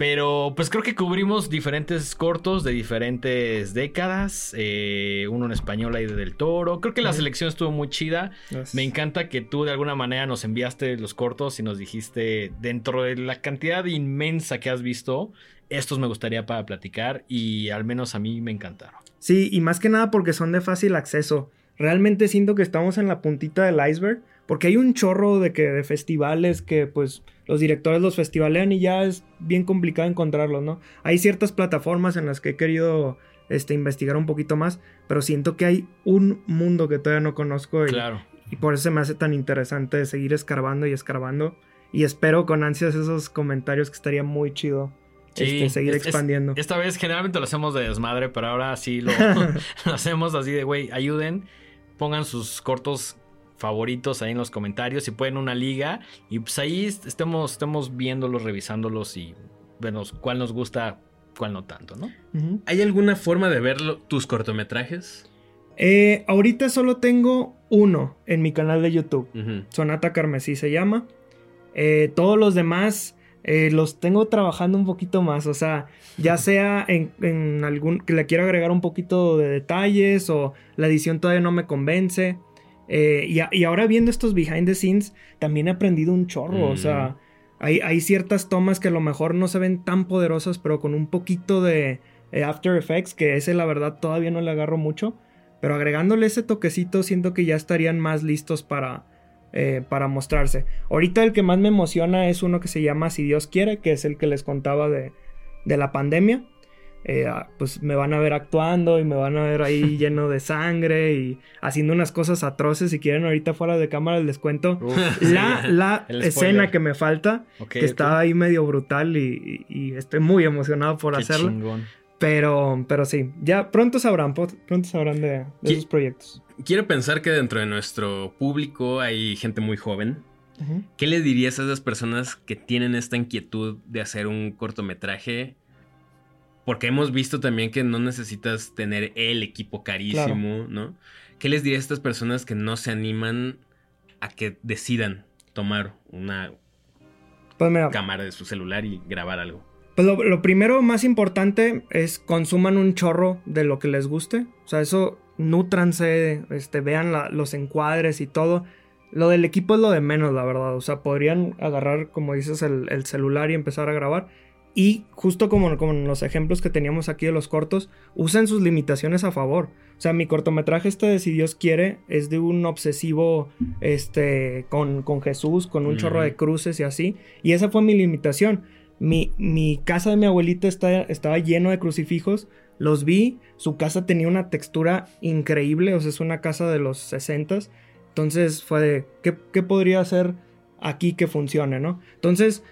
pero pues creo que cubrimos diferentes cortos de diferentes décadas. Eh, uno en español ahí del Toro. Creo que la selección estuvo muy chida. Me encanta que tú de alguna manera nos enviaste los cortos y nos dijiste dentro de la cantidad inmensa que has visto estos me gustaría para platicar y al menos a mí me encantaron. Sí, y más que nada porque son de fácil acceso. Realmente siento que estamos en la puntita del iceberg porque hay un chorro de que de festivales que pues los directores los festivalean y ya es bien complicado encontrarlos, ¿no? Hay ciertas plataformas en las que he querido este, investigar un poquito más, pero siento que hay un mundo que todavía no conozco y, claro. y por eso se me hace tan interesante seguir escarbando y escarbando y espero con ansias esos comentarios que estaría muy chido este, seguir expandiendo. esta vez generalmente lo hacemos de desmadre, pero ahora sí lo, hacemos así de, güey, ayuden, pongan sus cortos favoritos ahí en los comentarios, si pueden una liga y pues ahí estemos, estemos viéndolos, revisándolos y vemos cuál nos gusta, cuál no tanto, ¿no? ¿Hay alguna forma de ver tus cortometrajes? Eh, ahorita solo tengo uno en mi canal de YouTube. Sonata Carmesí se llama. Eh, todos los demás eh, los tengo trabajando un poquito más. O sea, ya sea en, algún que le quiero agregar un poquito de detalles o la edición todavía no me convence. Y, y, ahora viendo estos behind the scenes, también he aprendido un chorro. O sea, hay, hay, ciertas tomas que a lo mejor no se ven tan poderosas, pero con un poquito de After Effects, que ese la verdad todavía no le agarro mucho. Pero agregándole ese toquecito, siento que ya estarían más listos para, eh, para mostrarse. Ahorita el que más me emociona es uno que se llama Si Dios quiere, que es el que les contaba de, de la pandemia. Eh, ah, pues me van a ver actuando y me van a ver ahí lleno de sangre y haciendo unas cosas atroces. Si quieren, ahorita fuera de cámara les cuento la, la escena que me falta, que está ahí medio brutal y, estoy muy emocionado por hacerlo. Pero, pero sí, ya pronto sabrán, pronto sabrán de, esos proyectos. Quiero pensar que dentro de nuestro público hay gente muy joven. ¿Qué le dirías a esas personas que tienen esta inquietud de hacer un cortometraje? Porque hemos visto también que no necesitas tener el equipo carísimo, ¿no? ¿Qué les dirías a estas personas que no se animan a que decidan tomar una pues cámara de su celular y grabar algo? Pues lo, primero más importante es consuman un chorro de lo que les guste. O sea, eso nutranse, este, vean los encuadres y todo. Lo del equipo es lo de menos, la verdad. O sea, podrían agarrar, como dices, el, celular y empezar a grabar. Y justo como, como, en los ejemplos que teníamos aquí de los cortos, usen sus limitaciones a favor. O sea, mi cortometraje este de Si Dios quiere es de un obsesivo este, con, con Jesús, con un chorro de cruces y así. Y esa fue mi limitación. Mi, casa de mi abuelita estaba lleno de crucifijos. Los vi, su casa tenía una textura increíble, o sea, es una casa de los 60 Entonces fue de, ¿qué, podría hacer aquí que funcione, no? Entonces,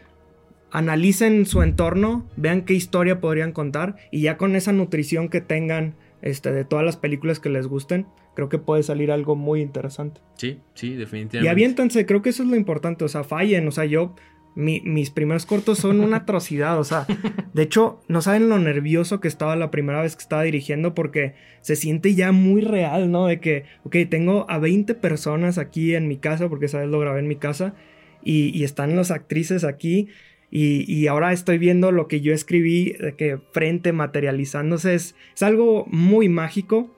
analicen su entorno, vean qué historia podrían contar y ya con esa nutrición que tengan este, de todas las películas que les gusten, creo que puede salir algo muy interesante. Sí, sí, definitivamente. Y aviéntanse, creo que eso es lo importante, o sea, fallen, o sea, yo mis primeros cortos son una atrocidad, o sea, de hecho, no saben lo nervioso que estaba la primera vez que estaba dirigiendo porque se siente ya muy real, ¿no? De que, ok, tengo a 20 personas aquí en mi casa, porque esa vez lo grabé en mi casa, y, están las actrices aquí, y, ahora estoy viendo lo que yo escribí, que frente materializándose, es, es algo muy mágico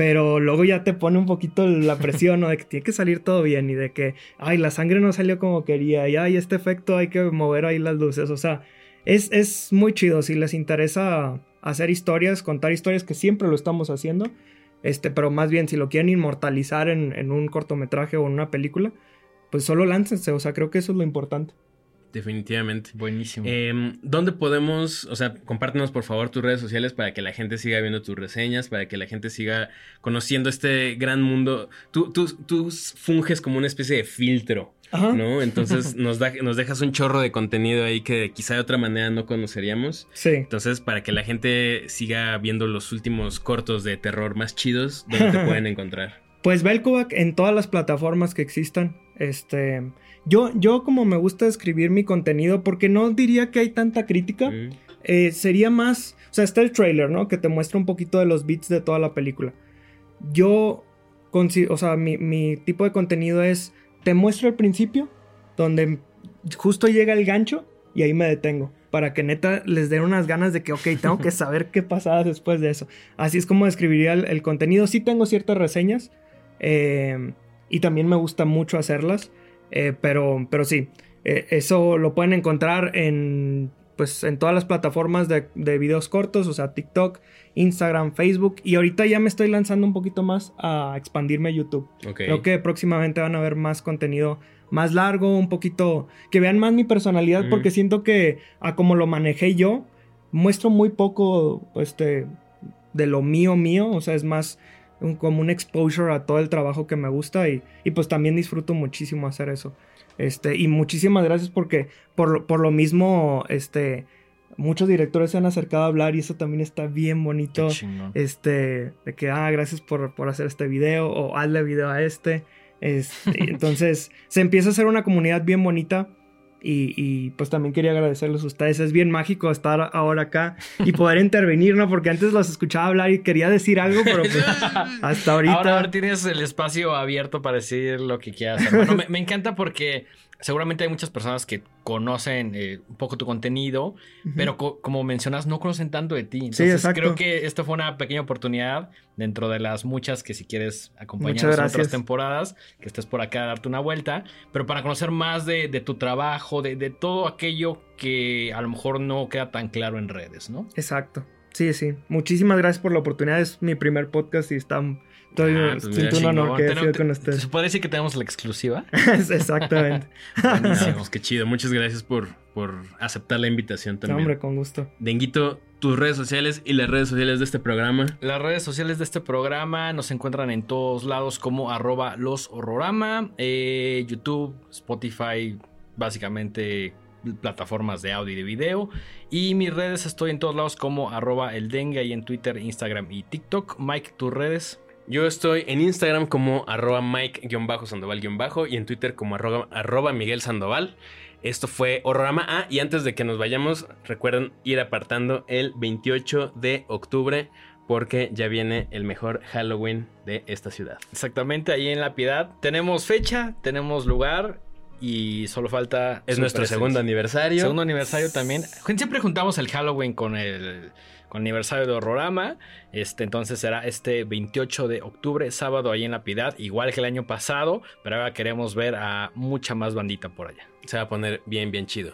pero luego ya te pone un poquito la presión, ¿no? De que tiene que salir todo bien y de que, ay, la sangre no salió como quería y, ay, este efecto hay que mover ahí las luces. O sea, es, es muy chido. Si les interesa hacer historias, contar historias, que siempre lo estamos haciendo, este, pero más bien si lo quieren inmortalizar en, en un cortometraje o en una película, pues solo láncense. O sea, creo que eso es lo importante. Definitivamente. Buenísimo. Em, ¿Dónde podemos, o sea, compártenos por favor tus redes sociales para que la gente siga viendo tus reseñas, para que la gente siga conociendo este gran mundo? Tú, tú, tú funges como una especie de filtro, ¿no? Entonces nos, da, nos dejas un chorro de contenido ahí que quizá de otra manera no conoceríamos. Sí. Entonces, para que la gente siga viendo los últimos cortos de terror más chidos, ¿dónde te pueden encontrar? Pues Belkovac en todas las plataformas que existan. Este yo, yo como me gusta escribir mi contenido, porque no diría que hay tanta crítica, eh, sería más, o sea, está el trailer, ¿no? Que te muestra un poquito de los beats de toda la película. Yo, o sea, mi, tipo de contenido es, te muestro el principio, donde justo llega el gancho y ahí me detengo. Para que neta les den unas ganas de que, ok, tengo que saber qué pasaba después de eso. Así es como describiría el, contenido. Sí tengo ciertas reseñas. Eh, y también me gusta mucho hacerlas. Eh, pero, pero sí, eh, eso lo pueden encontrar en, pues, en todas las plataformas de, videos cortos, o sea, TikTok, Instagram, Facebook. Y ahorita ya me estoy lanzando un poquito más a expandirme a YouTube. Creo que próximamente van a ver más contenido más largo, un poquito, que vean más mi personalidad, porque siento que a como lo manejé yo, muestro muy poco, este, de lo mío mío, o sea, es más como un exposure a todo el trabajo que me gusta y, y, pues también disfruto muchísimo hacer eso. Este, y muchísimas gracias porque por, por lo mismo, este, muchos directores se han acercado a hablar y eso también está bien bonito. Este, de que, ah, gracias por, por, hacer este video o hazle video a este. este entonces, se empieza a hacer una comunidad bien bonita Y, pues también quería agradecerles a ustedes. Es bien mágico estar ahora acá y poder intervenir, ¿no? Porque antes los escuchaba hablar y quería decir algo, pero pues hasta ahorita. Ahora, tienes el espacio abierto para decir lo que quieras. Bueno, me, me encanta porque seguramente hay muchas personas que conocen eh, un poco tu contenido, pero como mencionas, no conocen tanto de ti. Entonces, creo que esta fue una pequeña oportunidad dentro de las muchas que si quieres acompañarnos en otras temporadas, que estés por acá a darte una vuelta, pero para conocer más de, tu trabajo, de, de todo aquello que a lo mejor no queda tan claro en redes, ¿no? Exacto. Sí, sí. Muchísimas gracias por la oportunidad. Es mi primer podcast y está Estoy, ah, pues siento un honor que con ustedes. ¿Se puede decir que tenemos la exclusiva? Exactamente. qué chido. Muchas gracias por, por aceptar la invitación también. hombre, con gusto. Denguito, tus redes sociales y las redes sociales de este programa. Las redes sociales de este programa nos encuentran en todos lados como arroba los eh, YouTube, Spotify, básicamente plataformas de audio y de video. Y mis redes estoy en todos lados como arroba el dengue, ahí en Twitter, Instagram y TikTok. Mike, tus redes. Yo estoy en Instagram como arroba Mike-Sandoval- y en Twitter como arroba, Miguel Sandoval. Esto fue Horrorama. Ah, y antes de que nos vayamos, recuerden ir apartando el 28 de octubre porque ya viene el mejor Halloween de esta ciudad. Exactamente, ahí en La Piedad. Tenemos fecha, tenemos lugar y solo falta... Es nuestro segundo aniversario. Segundo aniversario también. Siempre juntamos el Halloween con el con aniversario de Horrorama. Este, entonces será este 28 de octubre, sábado ahí en La Piedad, igual que el año pasado, pero ahora queremos ver a mucha más bandita por allá. Se va a poner bien, bien chido.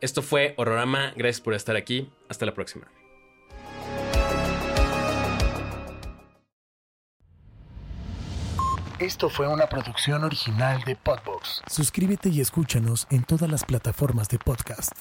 Esto fue Horrorama, gracias por estar aquí, hasta la próxima. Esto fue una producción original de Podbox. Suscríbete y escúchanos en todas las plataformas de podcast.